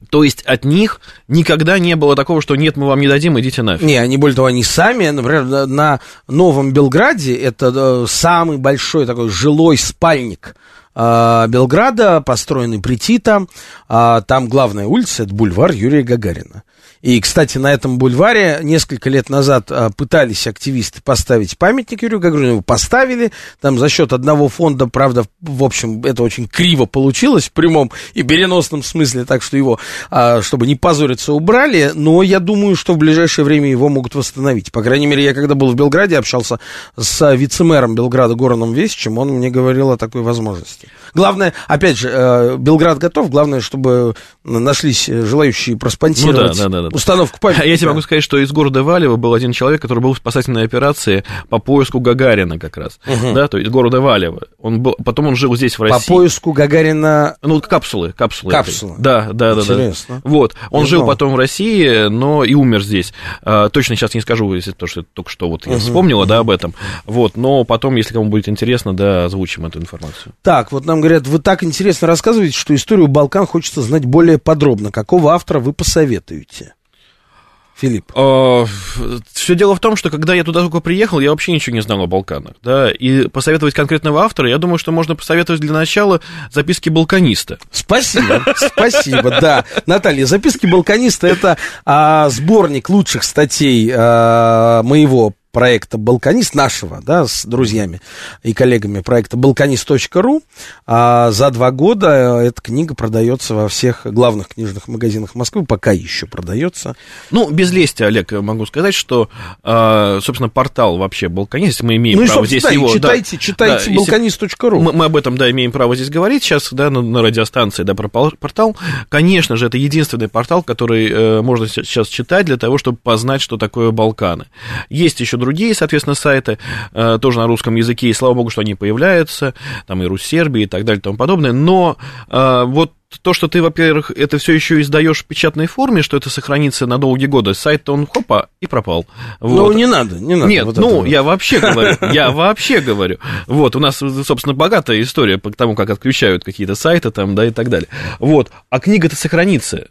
[SPEAKER 4] То есть от них никогда не было такого, что нет, мы вам не дадим, идите нафиг.
[SPEAKER 3] Не, они более того, они сами, например, на Новом Белграде, это э, самый большой такой жилой спальник а, Белграда, построенный при Тита. А, там главная улица, это бульвар Юрия Гагарина. И, кстати, на этом бульваре несколько лет назад а, пытались активисты поставить памятник Юрию Гагарину, его поставили, там за счет одного фонда, правда, в общем, это очень криво получилось в прямом и переносном смысле, так что его, а, чтобы не позориться, убрали, но я думаю, что в ближайшее время его могут восстановить. По крайней мере, я когда был в Белграде, общался с вице-мэром Белграда Гороном Весичем, он мне говорил о такой возможности. Главное, опять же, э, Белград готов, главное, чтобы нашлись желающие проспонсировать ну, да, да, да, установку
[SPEAKER 4] памятника. Я тебе могу сказать, что из города Валева был один человек, который был в спасательной операции по поиску Гагарина как раз, угу. да, то есть города Валева. Он был, потом он жил здесь, в России.
[SPEAKER 3] По поиску Гагарина...
[SPEAKER 4] Ну, капсулы, капсулы.
[SPEAKER 3] Капсулы.
[SPEAKER 4] Да, да, да. Интересно. Да. Вот, он Не жил знал. потом в России, но и умер здесь. А, точно сейчас не скажу, если то, что только что вот угу. я вспомнила, да, об этом. Вот, но потом, если кому будет интересно, да, озвучим эту информацию.
[SPEAKER 3] Так, вот нам говорят, вы так интересно рассказываете, что историю Балкан хочется знать более подробно. Какого автора вы посоветуете? Филипп?
[SPEAKER 4] А, все дело в том, что когда я туда только приехал, я вообще ничего не знал о Балканах. Да, и посоветовать конкретного автора, я думаю, что можно посоветовать для начала записки балканиста.
[SPEAKER 3] Спасибо, спасибо, да. Наталья, записки балканиста это а, сборник лучших статей а, моего проекта «Балканист», нашего, да, с друзьями и коллегами проекта «Балканист.ру». А за два года эта книга продается во всех главных книжных магазинах Москвы, пока еще продается.
[SPEAKER 4] Ну, без лести, Олег, могу сказать, что, а, собственно, портал вообще «Балканист», мы имеем ну, право здесь
[SPEAKER 3] да,
[SPEAKER 4] его...
[SPEAKER 3] читайте, да, читайте да, «Балканист.ру».
[SPEAKER 4] Мы, мы об этом, да, имеем право здесь говорить сейчас, да, на, на радиостанции, да, про портал. Конечно же, это единственный портал, который э, можно сейчас читать для того, чтобы познать, что такое Балканы. Есть еще другие, соответственно, сайты, э, тоже на русском языке, и слава богу, что они появляются, там и Русь Сербии и так далее и тому подобное, но э, вот то, что ты, во-первых, это все еще издаешь в печатной форме, что это сохранится на долгие годы, сайт он хопа и пропал.
[SPEAKER 3] Ну, вот. Ну, не надо, не надо.
[SPEAKER 4] Нет, вот ну, я вообще говорю, я вообще говорю. Вот, у нас, собственно, богатая история по тому, как отключают какие-то сайты там, да, и так далее. Вот, а книга-то сохранится.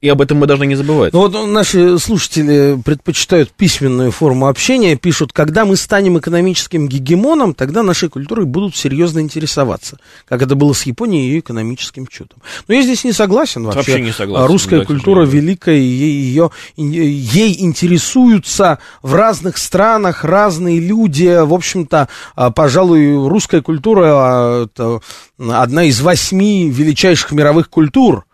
[SPEAKER 4] И об этом мы должны не забывать.
[SPEAKER 3] Ну, вот наши слушатели предпочитают письменную форму общения, пишут, когда мы станем экономическим гегемоном, тогда нашей культурой будут серьезно интересоваться, как это было с Японией и ее экономическим чудом. Но я здесь не согласен вообще.
[SPEAKER 4] Вообще не согласен.
[SPEAKER 3] Русская да, культура великая, ее, ей интересуются в разных странах разные люди. В общем-то, а, пожалуй, русская культура а, это одна из восьми величайших мировых культур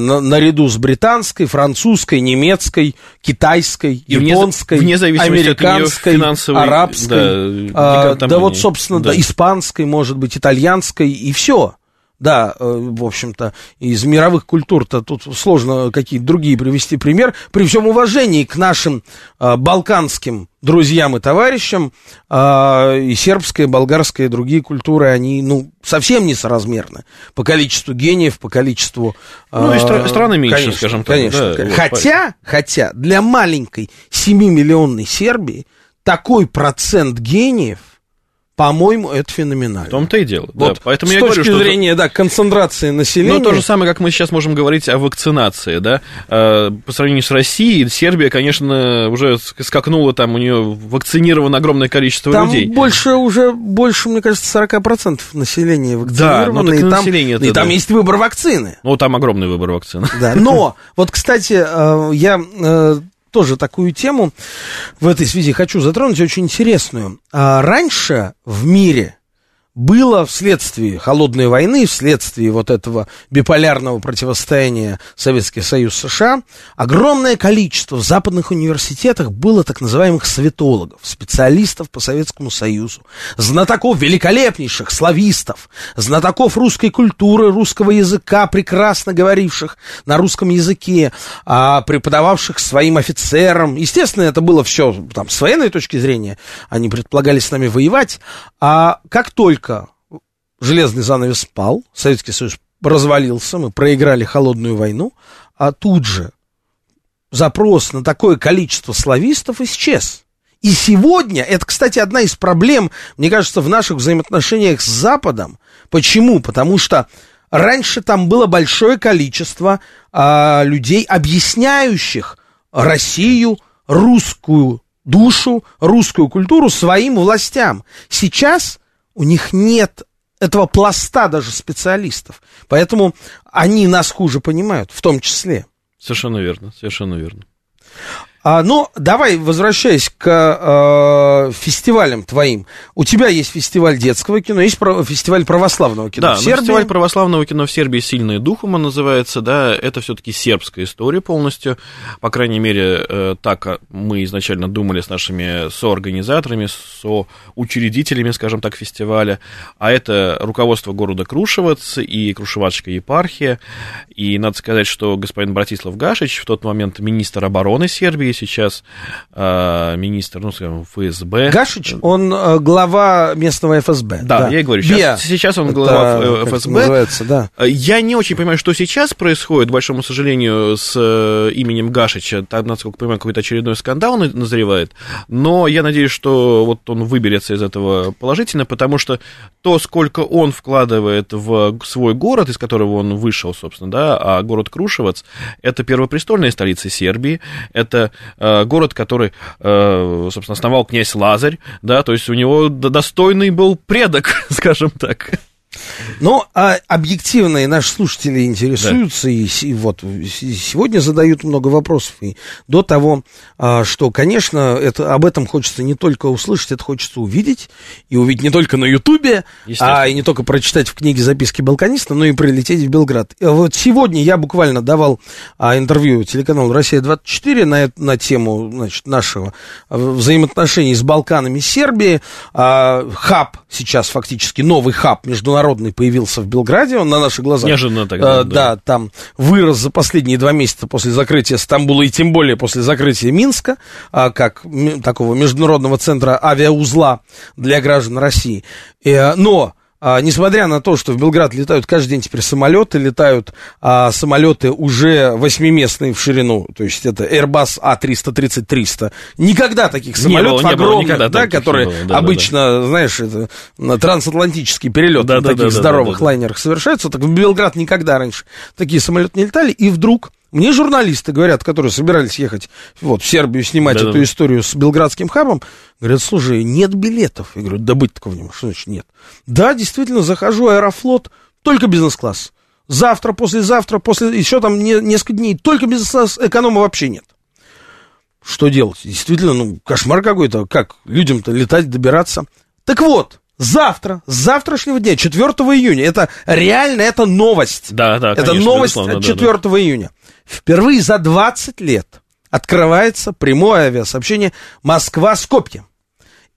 [SPEAKER 3] на, наряду с британской, французской, немецкой, китайской, и японской, вне, вне американской, арабской, да, а, да вот, собственно, да. да, испанской, может быть, итальянской, и все. Да, э, в общем-то, из мировых культур-то тут сложно какие-то другие привести пример. При всем уважении к нашим э, балканским друзьям и товарищам, э, и сербская, и болгарская, и другие культуры, они, ну, совсем несоразмерны по количеству гениев, по количеству...
[SPEAKER 4] Э, ну, и стра- страны меньше, конечно, скажем так.
[SPEAKER 3] Конечно. Да, хотя, вот, хотя, для маленькой 7-миллионной Сербии такой процент гениев – По-моему, это феноменально.
[SPEAKER 4] В том-то и дело.
[SPEAKER 3] Вот
[SPEAKER 4] да, поэтому
[SPEAKER 3] с
[SPEAKER 4] я
[SPEAKER 3] точки
[SPEAKER 4] говорю,
[SPEAKER 3] зрения,
[SPEAKER 4] что...
[SPEAKER 3] да, концентрации населения.
[SPEAKER 4] Ну, то же самое, как мы сейчас можем говорить о вакцинации, да. Э, по сравнению с Россией, Сербия, конечно, уже скакнула, там у нее вакцинировано огромное количество
[SPEAKER 3] там
[SPEAKER 4] людей.
[SPEAKER 3] больше уже, больше, мне кажется, 40% населения вакцинировано.
[SPEAKER 4] Да, ну, так
[SPEAKER 3] и, там,
[SPEAKER 4] население
[SPEAKER 3] и там
[SPEAKER 4] да.
[SPEAKER 3] есть выбор вакцины.
[SPEAKER 4] Ну, там огромный выбор вакцин.
[SPEAKER 3] Да, но, вот, кстати, э, я э, тоже такую тему в этой связи хочу затронуть, очень интересную. А раньше в мире было вследствие холодной войны, вследствие вот этого биполярного противостояния Советский Союз США, огромное количество в западных университетах было так называемых советологов, специалистов по Советскому Союзу, знатоков великолепнейших, славистов, знатоков русской культуры, русского языка, прекрасно говоривших на русском языке, а, преподававших своим офицерам. Естественно, это было все там, с военной точки зрения, они предполагали с нами воевать, а как только железный занавес спал, Советский Союз развалился, мы проиграли холодную войну, а тут же запрос на такое количество славистов исчез. И сегодня, это, кстати, одна из проблем, мне кажется, в наших взаимоотношениях с Западом. Почему? Потому что раньше там было большое количество а, людей, объясняющих Россию, русскую душу, русскую культуру своим властям. Сейчас у них нет этого пласта даже специалистов. Поэтому они нас хуже понимают, в том числе.
[SPEAKER 4] Совершенно верно, совершенно верно.
[SPEAKER 3] А, ну, давай, возвращаясь к э, фестивалям твоим. У тебя есть фестиваль детского кино, есть про, фестиваль православного кино
[SPEAKER 4] да,
[SPEAKER 3] в Сербии.
[SPEAKER 4] фестиваль православного кино в Сербии «Сильные духом» он называется, да, это все-таки сербская история полностью, по крайней мере, э, так мы изначально думали с нашими соорганизаторами, соучредителями, скажем так, фестиваля, а это руководство города Крушевац и Крушевацкая епархия, и надо сказать, что господин Братислав Гашич, в тот момент министр обороны Сербии, сейчас э, министр, ну, скажем, ФСБ.
[SPEAKER 3] Гашич, он э, глава местного ФСБ.
[SPEAKER 4] Да, да. я и говорю, сейчас, сейчас он глава Это, ФСБ.
[SPEAKER 3] Называется, да.
[SPEAKER 4] Я не очень понимаю, что сейчас происходит, к большому сожалению, с э, именем Гашича. Там, насколько понимаю, какой-то очередной скандал назревает. Но я надеюсь, что вот он выберется из этого положительно, потому что то, сколько он вкладывает в свой город, из которого он вышел, собственно, да, а город Крушевац, это первопрестольная столица Сербии, это э, город, который, э, собственно, основал князь Лазарь, да, то есть у него достойный был предок, скажем так.
[SPEAKER 3] Но а объективно и наши слушатели интересуются, да. и, и вот сегодня задают много вопросов. И до того, а, что, конечно, это, об этом хочется не только услышать, это хочется увидеть. И увидеть не только на Ютубе, а и не только прочитать в книге записки балканиста, но и прилететь в Белград. И вот сегодня я буквально давал а, интервью телеканалу «Россия-24» на, на тему значит, нашего а, взаимоотношений с Балканами Сербии. А, хаб сейчас фактически, новый хаб международный народный появился в Белграде, он на наших глазах.
[SPEAKER 4] Неожиданно тогда.
[SPEAKER 3] Э, да. да, там вырос за последние два месяца после закрытия Стамбула и тем более после закрытия Минска, э, как такого международного центра авиаузла для граждан России. Э, но а, несмотря на то, что в Белград летают каждый день теперь самолеты, летают а, самолеты уже восьмиместные в ширину, то есть это Airbus A330-300. Никогда таких самолетов
[SPEAKER 4] не было,
[SPEAKER 3] огромных,
[SPEAKER 4] не было,
[SPEAKER 3] да,
[SPEAKER 4] таких
[SPEAKER 3] которые
[SPEAKER 4] было, да,
[SPEAKER 3] обычно, да, да. знаешь, это, на трансатлантический перелет
[SPEAKER 4] да,
[SPEAKER 3] на
[SPEAKER 4] да,
[SPEAKER 3] таких
[SPEAKER 4] да,
[SPEAKER 3] здоровых
[SPEAKER 4] да, да.
[SPEAKER 3] лайнерах совершаются, так в Белград никогда раньше такие самолеты не летали, и вдруг мне журналисты говорят, которые собирались ехать вот, в Сербию снимать
[SPEAKER 4] Да-да-да.
[SPEAKER 3] эту историю с белградским хабом, говорят, слушай, нет билетов. Я говорю, да быть такого не может. Что значит нет? Да, действительно, захожу, аэрофлот, только бизнес-класс. Завтра, послезавтра, после еще там не- несколько дней, только бизнес-класс, эконома вообще нет. Что делать? Действительно, ну, кошмар какой-то. Как людям-то летать, добираться? Так вот, завтра, с завтрашнего дня, 4 июня, это реально, это новость.
[SPEAKER 4] Да, да,
[SPEAKER 3] Это
[SPEAKER 4] конечно,
[SPEAKER 3] новость
[SPEAKER 4] безусловно,
[SPEAKER 3] от
[SPEAKER 4] да,
[SPEAKER 3] 4 июня. Впервые за 20 лет открывается прямое авиасообщение Москва-Скопье.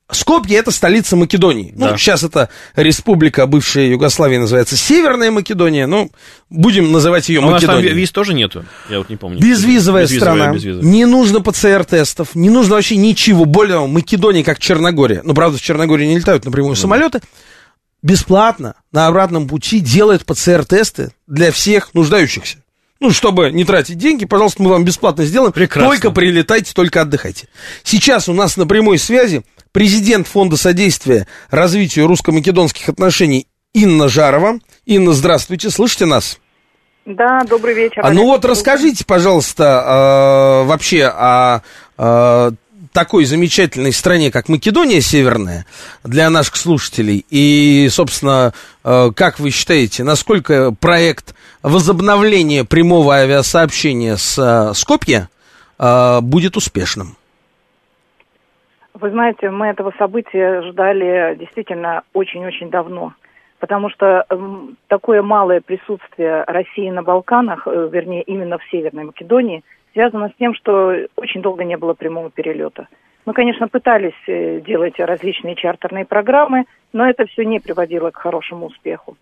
[SPEAKER 3] Скопье это столица Македонии. Ну,
[SPEAKER 4] Да.
[SPEAKER 3] сейчас это республика бывшей Югославии называется Северная Македония, но будем называть ее
[SPEAKER 4] да. А у нас там
[SPEAKER 3] Македонией.
[SPEAKER 4] виз тоже нету, я вот не помню.
[SPEAKER 3] Безвизовая,
[SPEAKER 4] Безвизовая,
[SPEAKER 3] страна,
[SPEAKER 4] безвизовая.
[SPEAKER 3] не нужно ПЦР-тестов, не нужно вообще ничего. Более того, Македония, как Черногория, ну, правда, в Черногории не летают напрямую самолеты, бесплатно на обратном пути делают ПЦР-тесты для всех нуждающихся. Ну, чтобы не тратить деньги, пожалуйста, мы вам бесплатно сделаем.
[SPEAKER 4] Прекрасно.
[SPEAKER 3] Только прилетайте, только отдыхайте. Сейчас у нас на прямой связи президент Фонда содействия развитию русско-македонских отношений Инна Жарова. Инна, здравствуйте, слышите нас?
[SPEAKER 5] Да, добрый вечер.
[SPEAKER 3] А ну вот расскажите, пожалуйста, э, вообще о э, такой замечательной стране, как Македония Северная, для наших слушателей. И, собственно, э, как вы считаете, насколько проект возобновления прямого авиасообщения с э, Скопье э, будет успешным?
[SPEAKER 5] Вы знаете, мы этого события ждали действительно очень-очень давно потому что э, такое малое присутствие России на Балканах, вернее, именно в Северной Македонии, связано с тем, что очень долго не было прямого перелета. Мы, конечно, пытались э, делать различные чартерные программы, но это все не приводило к хорошему успеху.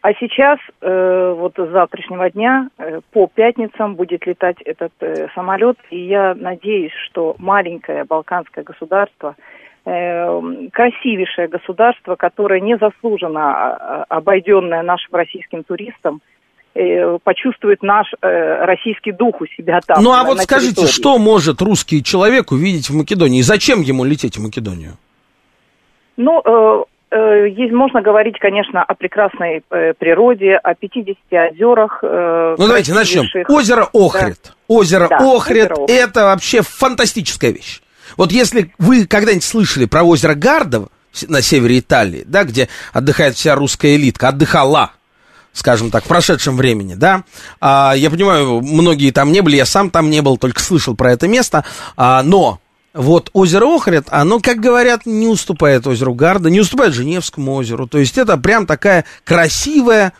[SPEAKER 5] А сейчас, э, вот с завтрашнего дня, э, по пятницам будет летать этот самолет, и я надеюсь, что маленькое балканское государство – красивейшее государство, которое незаслуженно а, а, обойденное нашим российским туристам, почувствует наш э, российский дух у себя там.
[SPEAKER 3] Ну а вот скажите, территории. что может русский человек увидеть в Македонии? И зачем ему лететь в Македонию?
[SPEAKER 5] Ну, э, э, есть, можно говорить, конечно, о прекрасной э, природе, о 50 озерах.
[SPEAKER 3] Э, ну давайте начнем. Озеро Охрид. Да. Озеро, да, Охрид, озеро Охрид это вообще фантастическая вещь. Вот если вы когда-нибудь слышали про озеро Гардов на севере Италии, да, где отдыхает вся русская элитка, отдыхала, скажем так, в прошедшем времени, да. А, я понимаю, многие там не были, я сам там не был, только слышал про это место, а, но вот озеро Охрид, оно, как говорят, не уступает озеру Гарда, не уступает Женевскому озеру. То есть это прям такая красивая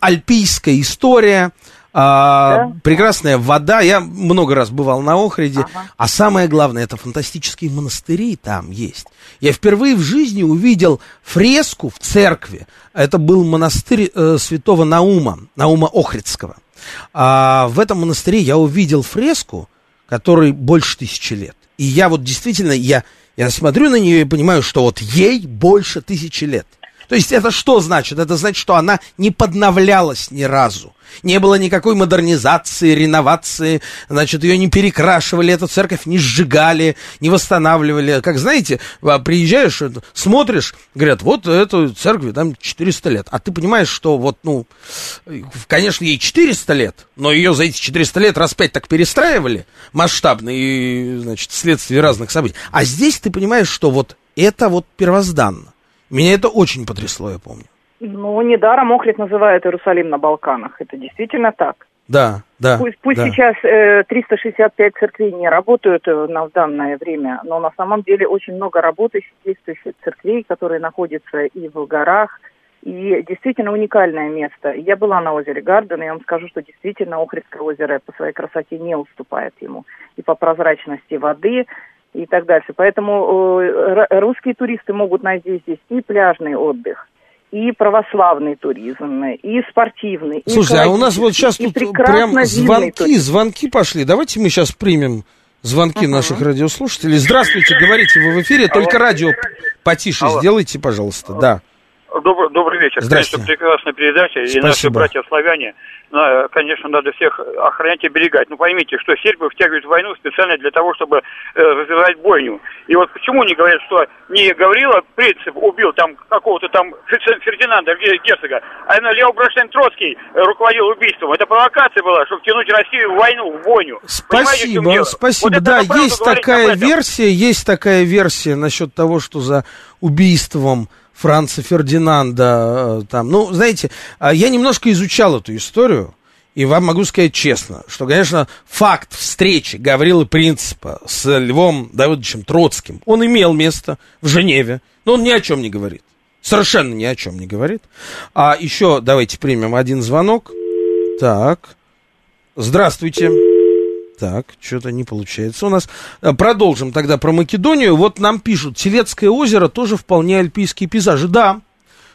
[SPEAKER 3] альпийская история, а, да? Прекрасная вода. Я много раз бывал на Охриде. Ага. А самое главное, это фантастические монастыри там есть. Я впервые в жизни увидел фреску в церкви. Это был монастырь э, святого Наума, Наума Охридского. А в этом монастыре я увидел фреску, которой больше тысячи лет. И я вот действительно, я, я смотрю на нее и понимаю, что вот ей больше тысячи лет. То есть это что значит? Это значит, что она не подновлялась ни разу. Не было никакой модернизации, реновации, значит, ее не перекрашивали, эту церковь не сжигали, не восстанавливали. Как знаете, а, приезжаешь, смотришь, говорят, вот эту церкви там 400 лет. А ты понимаешь, что вот, ну, конечно, ей 400 лет, но ее за эти 400 лет раз пять так перестраивали масштабно и, значит, вследствие разных событий. А здесь ты понимаешь, что вот это вот первозданно. Меня это очень потрясло, я помню.
[SPEAKER 5] Ну, недаром Охрид называют Иерусалим на Балканах. Это действительно так.
[SPEAKER 3] Да, да.
[SPEAKER 5] Пусть, пусть
[SPEAKER 3] да.
[SPEAKER 5] сейчас э, 365 церквей не работают э, на, в данное время, но на самом деле очень много работающих, действующих церквей, которые находятся и в горах, и действительно уникальное место. Я была на озере Гарден, и я вам скажу, что действительно Охридское озеро по своей красоте не уступает ему. И по прозрачности воды, и так дальше. Поэтому э, русские туристы могут найти здесь и пляжный отдых, и православный туризм, и спортивный.
[SPEAKER 3] Слушайте, а у нас вот сейчас тут прям звонки, туризм. звонки пошли. Давайте мы сейчас примем звонки uh-huh. наших радиослушателей. Здравствуйте, говорите вы в эфире, Алло. только радио потише Алло. сделайте, пожалуйста. Алло. Да.
[SPEAKER 6] Добрый, добрый вечер.
[SPEAKER 3] Здравствуйте.
[SPEAKER 6] Конечно, прекрасная передача.
[SPEAKER 3] Спасибо.
[SPEAKER 6] И наши братья-славяне конечно, надо всех охранять и оберегать. Но поймите, что сербы втягивают в войну специально для того, чтобы э, развивать бойню. И вот почему не говорят, что не Гаврила Принцип убил там какого-то там Фердинанда герцога, а именно Лео Браштейн Троцкий руководил убийством. Это провокация была, чтобы втянуть Россию в войну, в бойню.
[SPEAKER 3] Спасибо, спасибо. Вот да, есть такая версия, есть такая версия насчет того, что за убийством Франца Фердинанда, э, там, ну, знаете, а я немножко изучал эту историю, и вам могу сказать честно, что, конечно, факт встречи Гаврилы Принципа с Львом Давыдовичем Троцким, он имел место в Женеве, но он ни о чем не говорит. Совершенно ни о чем не говорит. А еще давайте примем один звонок. Так. Здравствуйте. Так, что-то не получается у нас. Э, продолжим тогда про Македонию. Вот нам пишут, Телецкое озеро тоже вполне альпийские пейзажи. Да,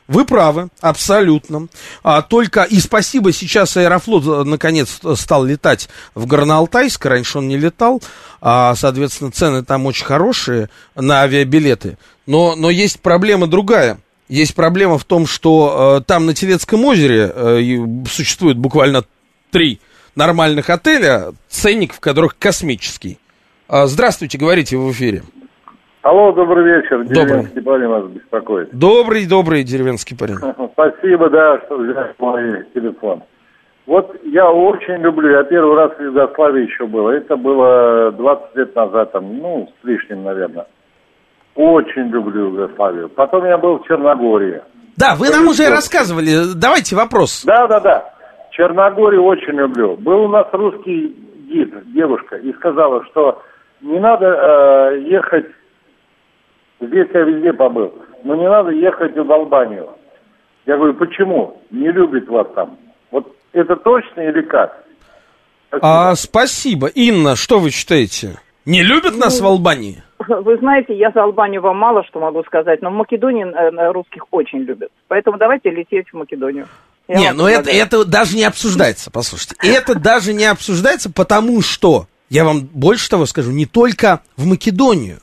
[SPEAKER 3] вы правы, абсолютно. А, только и спасибо, сейчас Аэрофлот э, наконец стал летать в Горно-Алтайск, раньше он не летал, а, соответственно, цены там очень хорошие на авиабилеты. Но, но есть проблема другая. Есть проблема в том, что э, там на Телецком озере э, существует буквально три нормальных отеля, ценник в которых космический. А, здравствуйте, говорите в эфире.
[SPEAKER 7] Алло, добрый вечер.
[SPEAKER 3] Добрый.
[SPEAKER 7] Деревенский парень вас беспокоит.
[SPEAKER 3] Добрый, добрый деревенский парень.
[SPEAKER 7] Спасибо, да, что взяли мой телефон. Вот я очень люблю, я первый раз в Югославии еще был. Это было 20 лет назад, там, ну, с лишним, наверное. Очень люблю Югославию. Потом я был в Черногории.
[SPEAKER 3] Да, вы нам уже рассказывали. Давайте вопрос.
[SPEAKER 7] Да, да, да. Черногорию очень люблю. Был у нас русский гид, девушка, и сказала, что не надо э, ехать, здесь я везде побыл, но не надо ехать в Албанию. Я говорю, почему? Не любит вас там. Вот это точно или как? Спасибо.
[SPEAKER 3] А, спасибо. Инна, что вы считаете? Не любят нас в Албании?
[SPEAKER 5] Вы знаете, я за Албанию вам мало что могу сказать, но в Македонии э, русских очень любят. Поэтому давайте лететь в Македонию. Я
[SPEAKER 3] не, ну это, это даже не обсуждается, послушайте. Это даже не обсуждается, потому что, я вам больше того скажу, не только в Македонию,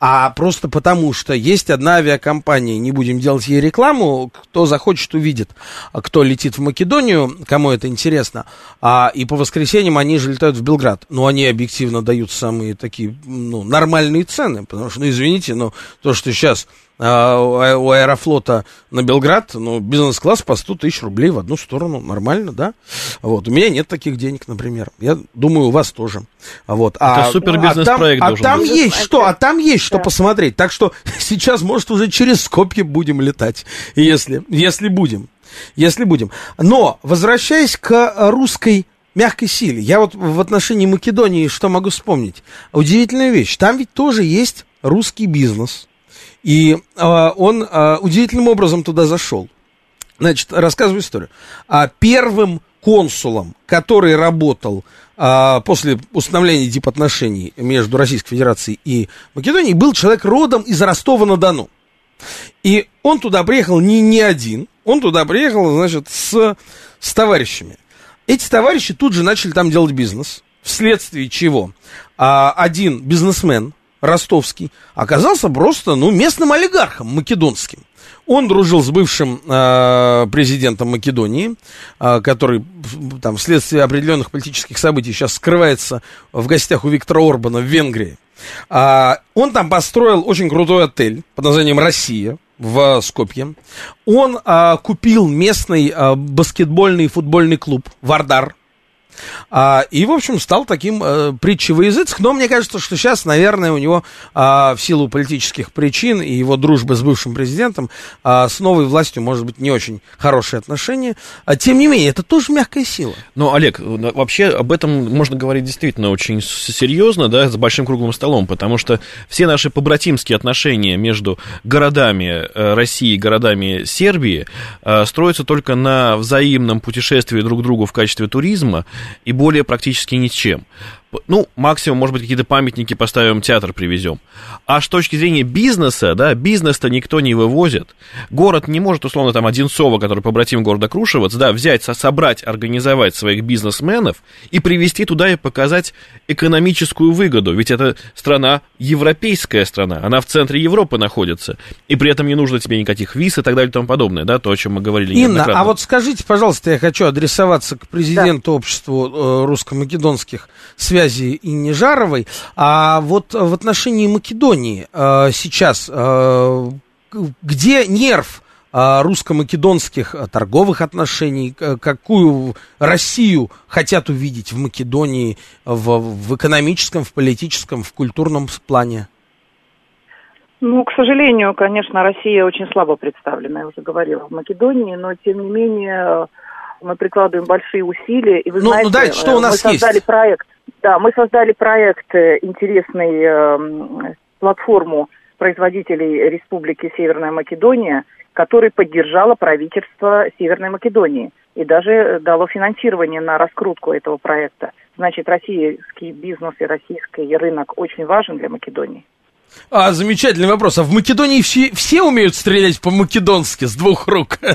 [SPEAKER 3] а просто потому, что есть одна авиакомпания, не будем делать ей рекламу, кто захочет, увидит, а кто летит в Македонию, кому это интересно, а, и по воскресеньям они же летают в Белград, но они объективно дают самые такие, ну, нормальные цены, потому что, ну, извините, но то, что сейчас а, у а- Аэрофлота на Белград, ну, бизнес-класс по 100 тысяч рублей в одну сторону, нормально, да? Вот, у меня нет таких денег, например. Я думаю, у вас тоже. Вот.
[SPEAKER 4] Это супербизнес-проект
[SPEAKER 3] а там,
[SPEAKER 4] должен
[SPEAKER 3] а там
[SPEAKER 4] быть.
[SPEAKER 3] есть что, а там есть что
[SPEAKER 5] Да.
[SPEAKER 3] посмотреть. Так что сейчас, может, уже через Скопье будем летать, если, если будем. Если будем. Но, возвращаясь к русской мягкой силе, я вот в отношении Македонии что могу вспомнить? Удивительная вещь. Там ведь тоже есть русский бизнес. И э, он э, удивительным образом туда зашел. Значит, рассказываю историю. А первым консулом, который работал а, после установления дипотношений между Российской Федерацией и Македонией, был человек родом из Ростова-на-Дону. И он туда приехал не, не один, он туда приехал, значит, с, с товарищами. Эти товарищи тут же начали там делать бизнес, вследствие чего а, один бизнесмен ростовский оказался просто, ну, местным олигархом македонским. Он дружил с бывшим э, президентом Македонии, э, который там вследствие определенных политических событий сейчас скрывается в гостях у Виктора Орбана в Венгрии. А, он там построил очень крутой отель под названием «Россия» в Скопье. Он а, купил местный а, баскетбольный и футбольный клуб «Вардар», а, и, в общем, стал таким э, притчей. Но мне кажется, что сейчас, наверное, у него а, в силу политических причин и его дружбы с бывшим президентом а, с новой властью, может быть, не очень хорошие отношения. А, тем не менее, это тоже мягкая сила.
[SPEAKER 4] Ну, Олег, ну, вообще об этом можно говорить действительно очень серьезно, да, с большим круглым столом, потому что все наши побратимские отношения между городами э, России и городами Сербии э, строятся только на взаимном путешествии друг к другу в качестве туризма и более практически ничем. Ну, максимум, может быть, какие-то памятники поставим, театр привезем. А с точки зрения бизнеса, да, бизнес-то никто не вывозит. Город не может, условно, там, Одинцово, который побратим города Крушевец, да, взять, со- собрать, организовать своих бизнесменов и привести туда и показать экономическую выгоду. Ведь это страна, европейская страна, она в центре Европы находится. И при этом не нужно тебе никаких виз и так далее и тому подобное, да, то, о чем мы говорили
[SPEAKER 3] Инна, а вот скажите, пожалуйста, я хочу адресоваться к президенту обществу э, русско-македонских связей Инне Жаровой. А вот в отношении Македонии э, сейчас, э, где нерв э, русско-македонских торговых отношений, какую Россию хотят увидеть в Македонии в, в экономическом, в политическом, в культурном плане?
[SPEAKER 5] Ну, к сожалению, конечно, Россия очень слабо представлена, я уже говорила, в Македонии, но тем не менее мы прикладываем большие усилия. И вы
[SPEAKER 3] Ну, ну,
[SPEAKER 5] знаете,
[SPEAKER 3] давайте, что у нас
[SPEAKER 5] мы создали
[SPEAKER 3] есть?
[SPEAKER 5] проект. Да, мы создали проект э, интересный э, платформу производителей Республики Северная Македония, который поддержало правительство Северной Македонии и даже э, дало финансирование на раскрутку этого проекта. Значит, российский бизнес и российский рынок очень важен для Македонии.
[SPEAKER 3] А, замечательный вопрос. А в Македонии все, все умеют стрелять по-македонски с двух рук?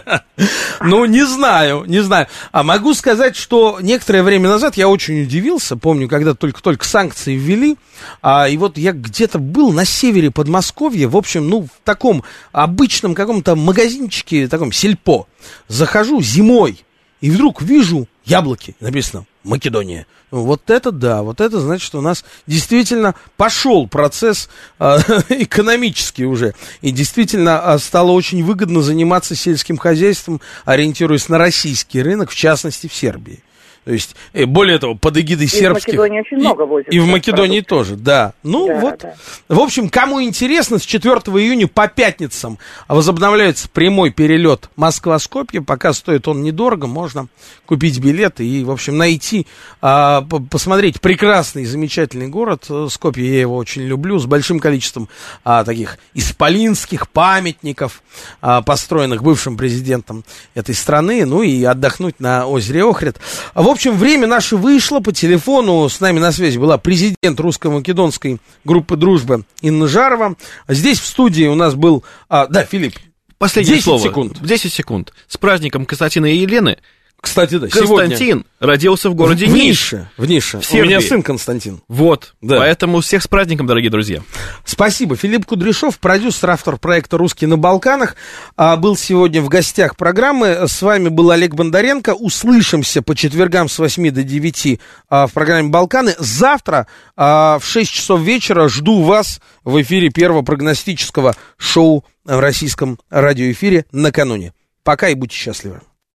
[SPEAKER 3] Ну, не знаю, не знаю. А могу сказать, что некоторое время назад я очень удивился. Помню, когда только-только санкции ввели. А, и вот я где-то был на севере Подмосковья, в общем, ну, в таком обычном каком-то магазинчике, таком сельпо. Захожу зимой. И вдруг вижу яблоки, написано Македония. Вот это да, вот это значит, что у нас действительно пошел процесс э, экономический уже. И действительно э, стало очень выгодно заниматься сельским хозяйством, ориентируясь на российский рынок, в частности в Сербии. То есть, э, более того, под эгидой
[SPEAKER 5] И
[SPEAKER 3] сербских...
[SPEAKER 5] в Македонии очень много возят.
[SPEAKER 3] И в Македонии тоже, да. Ну
[SPEAKER 5] Да,
[SPEAKER 3] вот.
[SPEAKER 5] да.
[SPEAKER 3] В общем, кому интересно, с 4 июня по пятницам возобновляется прямой перелет Москва-Скопье. Пока стоит он недорого, можно купить билеты и, в общем, найти, а, по- посмотреть прекрасный, замечательный город. Э, Скопье, я его очень люблю, с большим количеством а, таких исполинских памятников, а, построенных бывшим президентом этой страны, ну и отдохнуть на озере Охрид. В общем, время наше вышло по телефону. С нами на связи была президент русско-македонской группы дружбы Инна Жарова. Здесь в студии у нас был... а, да, Филипп.
[SPEAKER 4] Последнее
[SPEAKER 3] 10
[SPEAKER 4] слово.
[SPEAKER 3] секунд.
[SPEAKER 4] 10 секунд. С праздником Константина и Елены.
[SPEAKER 3] Кстати, да, сегодня...
[SPEAKER 4] Константин родился в городе
[SPEAKER 3] в
[SPEAKER 4] Ниш.
[SPEAKER 3] Нише. В Нише.
[SPEAKER 4] В
[SPEAKER 3] У меня сын Константин.
[SPEAKER 4] Вот.
[SPEAKER 3] Да.
[SPEAKER 4] Поэтому всех с праздником, дорогие друзья.
[SPEAKER 3] Спасибо. Филипп Кудряшов, продюсер, автор проекта «Русский на Балканах», а, был сегодня в гостях программы. С вами был Олег Бондаренко. Услышимся по четвергам с 8 до 9 а, в программе «Балканы». Завтра а, в 6 часов вечера жду вас в эфире первого прогностического шоу в российском радиоэфире накануне. Пока и будьте счастливы.